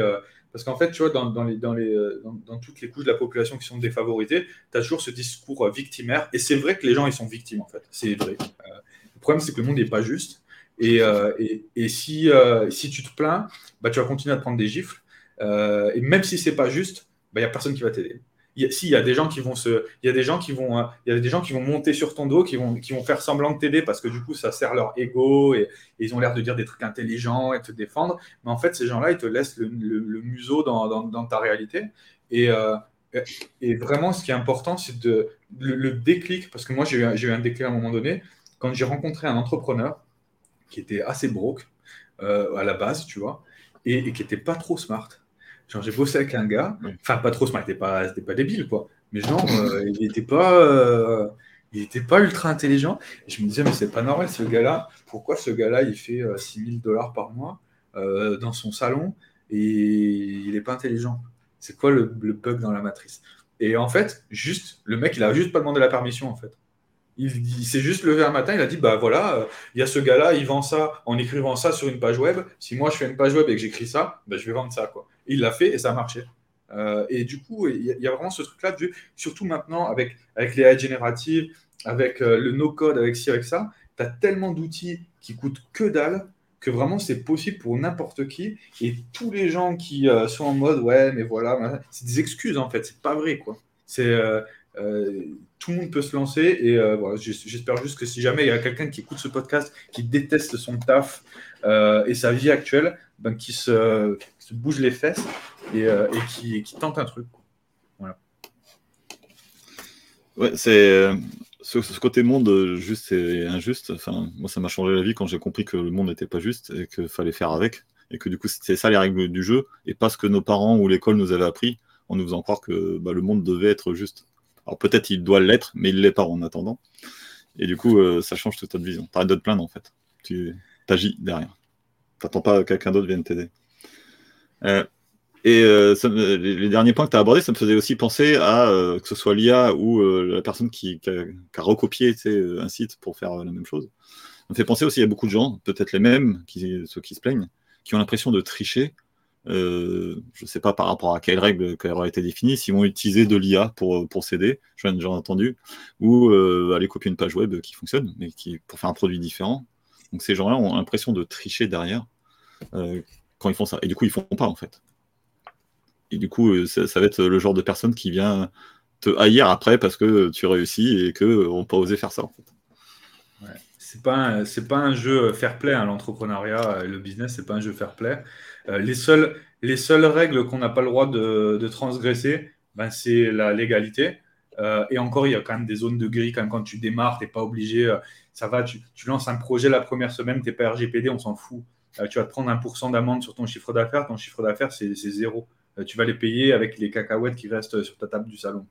parce qu'en fait, tu vois, dans, euh, toutes les couches de la population qui sont défavorisées, tu as toujours ce discours euh, victimaire. Et c'est vrai que les gens, ils sont victimes, en fait. C'est vrai. Euh, problème, c'est que le monde n'est pas juste. Et, et, et si, tu te plains, bah, tu vas continuer à te prendre des gifles. et même si c'est pas juste, il bah, n'y a personne qui va t'aider si, il y a des gens qui vont se, y a des gens qui vont, il y a des gens qui vont monter sur ton dos, qui vont, qui vont faire semblant de t'aider parce que du coup, ça sert leur ego et, ils ont l'air de dire des trucs intelligents et te défendre. Mais en fait, ces gens-là, ils te laissent le, museau dans, ta réalité. Et, euh, vraiment, ce qui est important, c'est de le, déclic, parce que moi, j'ai eu, un déclic à un moment donné quand j'ai rencontré un entrepreneur qui était assez broke euh, à la base, tu vois, et, et qui était pas trop smart. Genre, j'ai bossé avec un gars, enfin, pas trop smart, il n'était pas, pas débile, quoi. Mais genre, euh, il n'était pas, euh, il était pas ultra intelligent. Et je me disais, mais c'est pas normal, ce gars-là, pourquoi ce gars-là, il fait 6000 euh, dollars par mois dans son salon et il n'est pas intelligent? C'est quoi le, le, bug dans la matrice? Et en fait, juste, le mec, il a juste pas demandé la permission, en fait. Il, s'est juste levé un matin, il a dit bah voilà, euh, il y a ce gars-là, il vend ça en écrivant ça sur une page web. Si moi je fais une page web et que j'écris ça, bah, je vais vendre ça quoi. il l'a fait et ça a marché. Euh, et du coup, il y, a vraiment ce truc-là, surtout maintenant avec, avec les AI génératives, avec euh, le no-code, avec ci, avec ça, tu as tellement d'outils qui coûtent que dalle que vraiment c'est possible pour n'importe qui. Et tous les gens qui sont en mode ouais, mais voilà, c'est des excuses en fait, c'est pas vrai quoi. C'est tout le monde peut se lancer et euh, j'espère juste que si jamais il y a quelqu'un qui écoute ce podcast qui déteste son taf euh, et sa vie actuelle, ben, qui, se, bouge les fesses et, qui, tente un truc. Voilà. Ouais, c'est ce, ce, côté monde juste et injuste. Enfin, moi, ça m'a changé la vie quand j'ai compris que le monde n'était pas juste et qu'il fallait faire avec. Et que du coup, c'était ça les règles du jeu et pas ce que nos parents ou l'école nous avaient appris en nous faisant croire que bah, le monde devait être juste. Alors peut-être il doit l'être, mais il l'est pas en attendant. Et du coup, euh, ça change toute notre vision. T'arrêtes de te plaindre en fait. Tu agis derrière. Tu n'attends pas que quelqu'un d'autre vienne t'aider. et les, derniers points que tu as abordés, ça me faisait aussi penser à que ce soit l'IA ou la personne qui, a, recopié un site pour faire la même chose. Ça me fait penser aussi à beaucoup de gens, peut-être les mêmes, qui, ceux qui se plaignent, qui ont l'impression de tricher euh, je ne sais pas par rapport à quelles règles qui auraient été définies, s'ils vont utiliser de l'IA pour, pour s'aider, j'en ai entendu, ou euh, aller copier une page web qui fonctionne, mais qui, pour faire un produit différent. Donc ces gens-là ont l'impression de tricher derrière euh, quand ils font ça. Et du coup, ils font pas en fait. Et du coup, ça, va être le genre de personne qui vient te haïr après parce que tu réussis et qu'eux n'ont pas osé faire ça en fait. C'est pas, pas un jeu fair play, hein, l'entrepreneuriat, le business, c'est pas un jeu fair play. Euh, les, seules, les seules règles qu'on n'a pas le droit de, transgresser, ben, c'est la légalité. Euh, et encore, il y a quand même des zones de gris. Quand, quand tu démarres, tu n'es pas obligé. Euh, ça va, tu, lances un projet la première semaine, tu n'es pas RGPD, on s'en fout. tu vas te prendre 1% d'amende sur ton chiffre d'affaires. Ton chiffre d'affaires, c'est zéro. tu vas les payer avec les cacahuètes qui restent sur ta table du salon.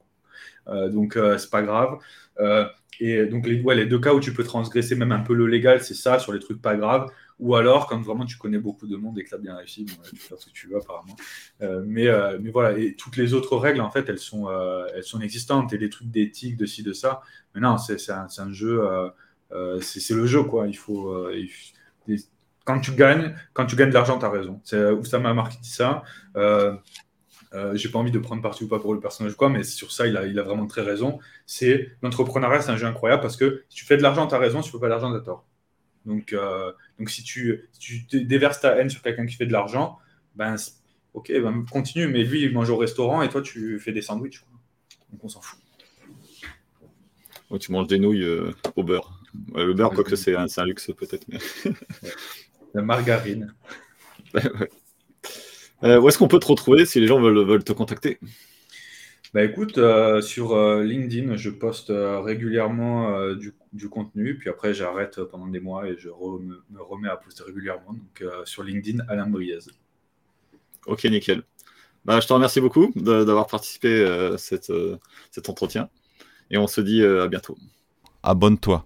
donc, c'est pas grave. Et donc, les, deux cas où tu peux transgresser même un peu le légal, c'est ça, sur les trucs pas graves. Ou alors, quand vraiment tu connais beaucoup de monde et que tu as bien réussi, tu peux faire ce que tu veux apparemment. Euh, mais, euh, mais voilà, et toutes les autres règles, en fait, elles sont, euh, elles sont existantes. Et les trucs d'éthique, de ci, de ça. Mais non, c'est un, jeu, c'est le jeu, quoi. Il faut. quand tu gagnes, quand tu gagnes de l'argent, tu as raison. Ça m'a marqué dit ça. Euh, j'ai pas envie de prendre parti ou pas pour le personnage quoi, mais sur ça, il a, il a vraiment très raison. C'est l'entrepreneuriat, c'est un jeu incroyable parce que si tu fais de l'argent, tu as raison. Si tu fais pas de l'argent, tu as tort. Donc, euh, donc si tu, tu déverses ta haine sur quelqu'un qui fait de l'argent, ben ok, ben, continue, mais lui il mange au restaurant et toi tu fais des sandwichs. Donc on s'en fout. tu manges des nouilles euh, au beurre. le beurre, quoi que c'est un, un, luxe peut-être. Mais... La margarine. Euh, où est-ce qu'on peut te retrouver si les gens veulent, veulent te contacter? Bah écoute, euh, sur euh, LinkedIn, je poste euh, régulièrement du, contenu, puis après j'arrête pendant des mois et je me remets à poster régulièrement. Donc sur LinkedIn, Alain Briez. Ok, nickel. Bah, je te remercie beaucoup d'avoir participé à cet entretien et on se dit à bientôt. Abonne-toi.